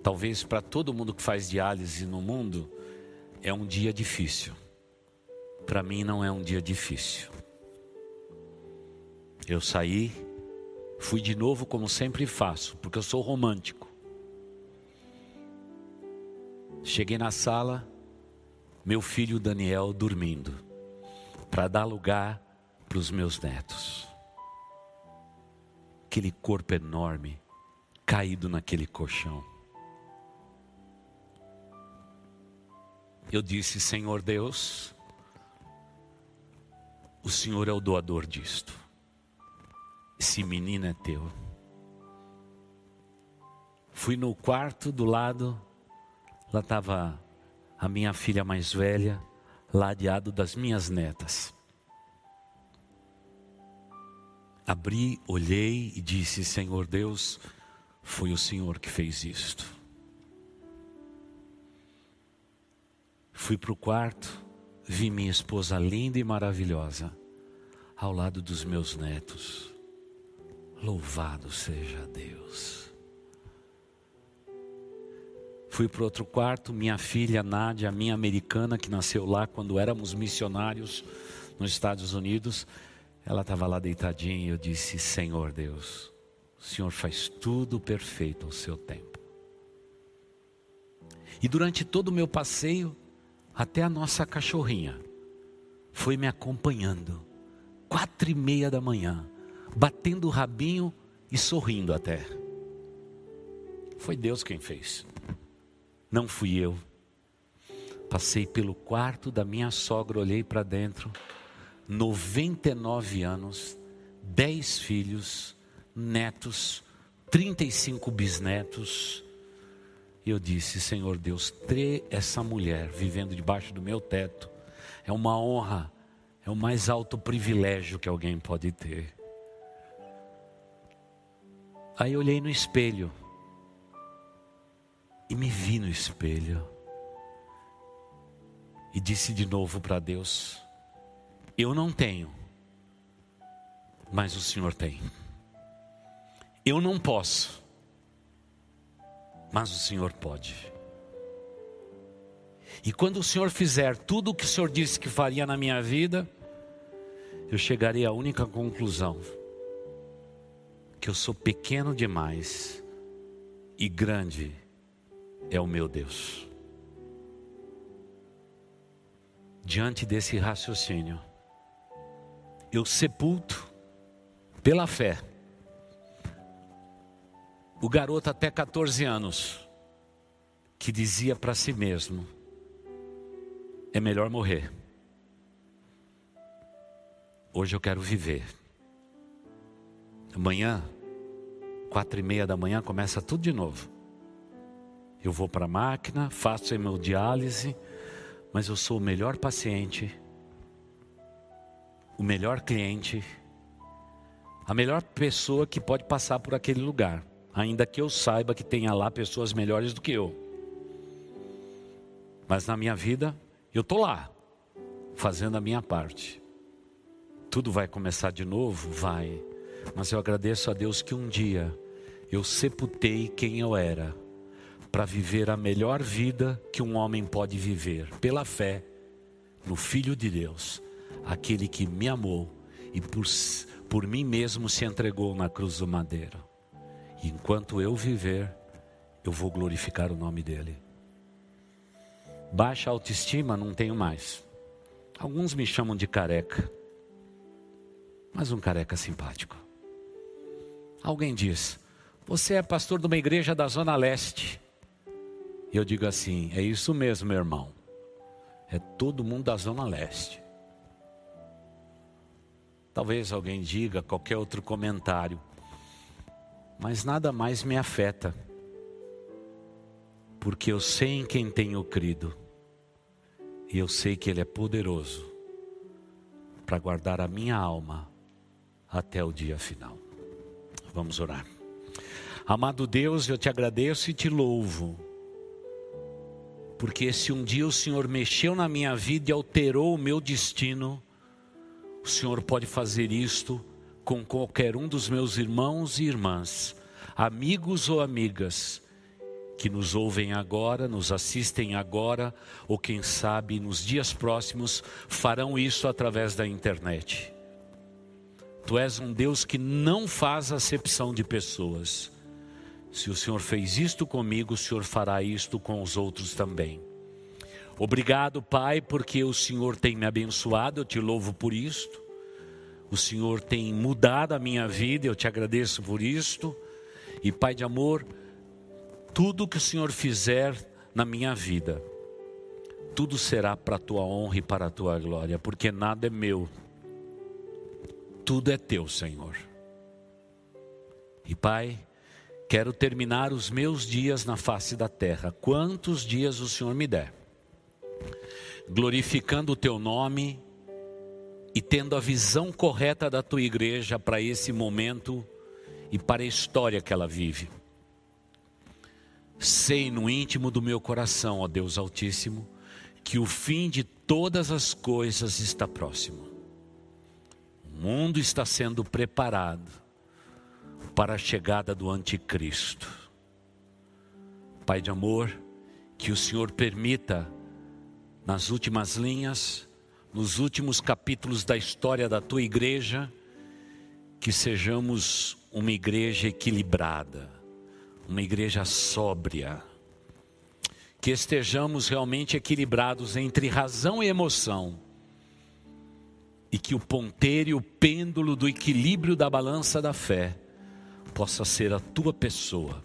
Talvez para todo mundo que faz diálise no mundo é um dia difícil. Para mim não é um dia difícil. Eu saí, fui de novo como sempre faço, porque eu sou romântico. Cheguei na sala, meu filho Daniel dormindo, para dar lugar para os meus netos aquele corpo enorme caído naquele colchão. Eu disse: Senhor Deus, o Senhor é o doador disto. Esse menino é teu. Fui no quarto do lado, lá estava a minha filha mais velha, ladeado das minhas netas. Abri, olhei e disse: Senhor Deus, foi o Senhor que fez isto. Fui para o quarto, vi minha esposa linda e maravilhosa, ao lado dos meus netos. Louvado seja Deus. Fui para outro quarto, minha filha Nádia, minha americana, que nasceu lá quando éramos missionários nos Estados Unidos, ela estava lá deitadinha e eu disse: Senhor Deus, o Senhor faz tudo perfeito ao seu tempo. E durante todo o meu passeio, até a nossa cachorrinha foi me acompanhando, quatro e meia da manhã, batendo o rabinho e sorrindo até. Foi Deus quem fez, não fui eu. Passei pelo quarto da minha sogra, olhei para dentro 99 anos, 10 filhos, netos, 35 bisnetos. E eu disse: Senhor Deus, ter essa mulher vivendo debaixo do meu teto é uma honra, é o mais alto privilégio que alguém pode ter. Aí eu olhei no espelho e me vi no espelho e disse de novo para Deus: eu não tenho, mas o Senhor tem. Eu não posso, mas o Senhor pode. E quando o Senhor fizer tudo o que o Senhor disse que faria na minha vida, eu chegarei à única conclusão: que eu sou pequeno demais e grande é o meu Deus. Diante desse raciocínio, eu sepulto pela fé o garoto até 14 anos que dizia para si mesmo: é melhor morrer. Hoje eu quero viver. Amanhã, quatro e meia da manhã, começa tudo de novo. Eu vou para a máquina, faço hemodiálise, mas eu sou o melhor paciente, o melhor cliente, a melhor pessoa que pode passar por aquele lugar ainda que eu saiba que tenha lá pessoas melhores do que eu. Mas na minha vida, eu estou lá, fazendo a minha parte. Tudo vai começar de novo? Vai. Mas eu agradeço a Deus que um dia eu sepultei quem eu era, para viver a melhor vida que um homem pode viver, pela fé no Filho de Deus, aquele que me amou e por, por mim mesmo se entregou na cruz do madeiro. Enquanto eu viver, eu vou glorificar o nome dele. Baixa autoestima não tenho mais. Alguns me chamam de careca, mas um careca simpático. Alguém diz: Você é pastor de uma igreja da Zona Leste. E eu digo assim: É isso mesmo, meu irmão. É todo mundo da Zona Leste. Talvez alguém diga qualquer outro comentário mas nada mais me afeta, porque eu sei em quem tenho crido, e eu sei que Ele é poderoso para guardar a minha alma até o dia final. Vamos orar. Amado Deus, eu te agradeço e te louvo, porque se um dia o Senhor mexeu na minha vida e alterou o meu destino, o Senhor pode fazer isto com qualquer um dos meus irmãos e irmãs, amigos ou amigas, que nos ouvem agora, nos assistem agora, ou quem sabe nos dias próximos farão isso através da internet. Tu és um Deus que não faz acepção de pessoas. Se o Senhor fez isto comigo, o Senhor fará isto com os outros também. Obrigado, Pai, porque o Senhor tem me abençoado, eu te louvo por isto. O Senhor tem mudado a minha vida, eu te agradeço por isto. E Pai de amor, tudo que o Senhor fizer na minha vida, tudo será para a tua honra e para a tua glória, porque nada é meu, tudo é teu, Senhor. E Pai, quero terminar os meus dias na face da terra, quantos dias o Senhor me der, glorificando o teu nome e tendo a visão correta da tua igreja para esse momento e para a história que ela vive. Sei no íntimo do meu coração, ó Deus Altíssimo, que o fim de todas as coisas está próximo. O mundo está sendo preparado para a chegada do Anticristo. Pai de amor, que o Senhor permita, nas últimas linhas, nos últimos capítulos da história da tua igreja, que sejamos uma igreja equilibrada, uma igreja sóbria, que estejamos realmente equilibrados entre razão e emoção, e que o ponteiro e o pêndulo do equilíbrio da balança da fé possa ser a tua pessoa.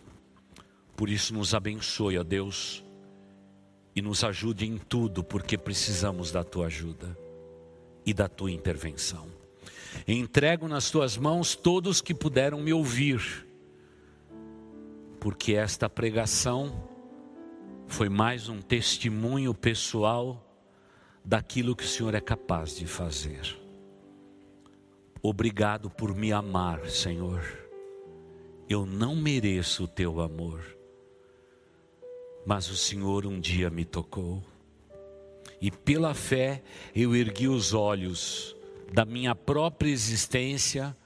Por isso, nos abençoe, ó Deus e nos ajude em tudo, porque precisamos da tua ajuda e da tua intervenção. Entrego nas tuas mãos todos que puderam me ouvir, porque esta pregação foi mais um testemunho pessoal daquilo que o Senhor é capaz de fazer. Obrigado por me amar, Senhor. Eu não mereço o teu amor mas o Senhor um dia me tocou. E pela fé eu ergui os olhos da minha própria existência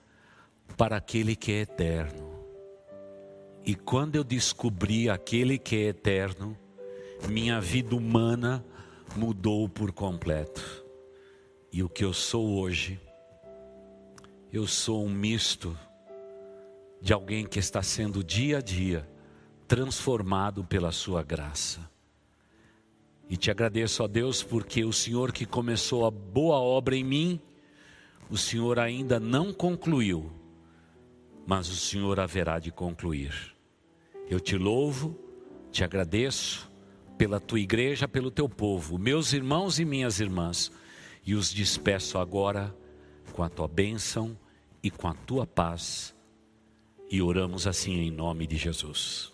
para aquele que é eterno. E quando eu descobri aquele que é eterno, minha vida humana mudou por completo. E o que eu sou hoje eu sou um misto de alguém que está sendo dia a dia transformado pela Sua graça. E te agradeço a Deus porque o Senhor que começou a boa obra em mim, o Senhor ainda não concluiu, mas o Senhor haverá de concluir. Eu te louvo, te agradeço pela tua igreja, pelo teu povo, meus irmãos e minhas irmãs, e os despeço agora com a tua bênção e com a tua paz. E oramos assim em nome de Jesus.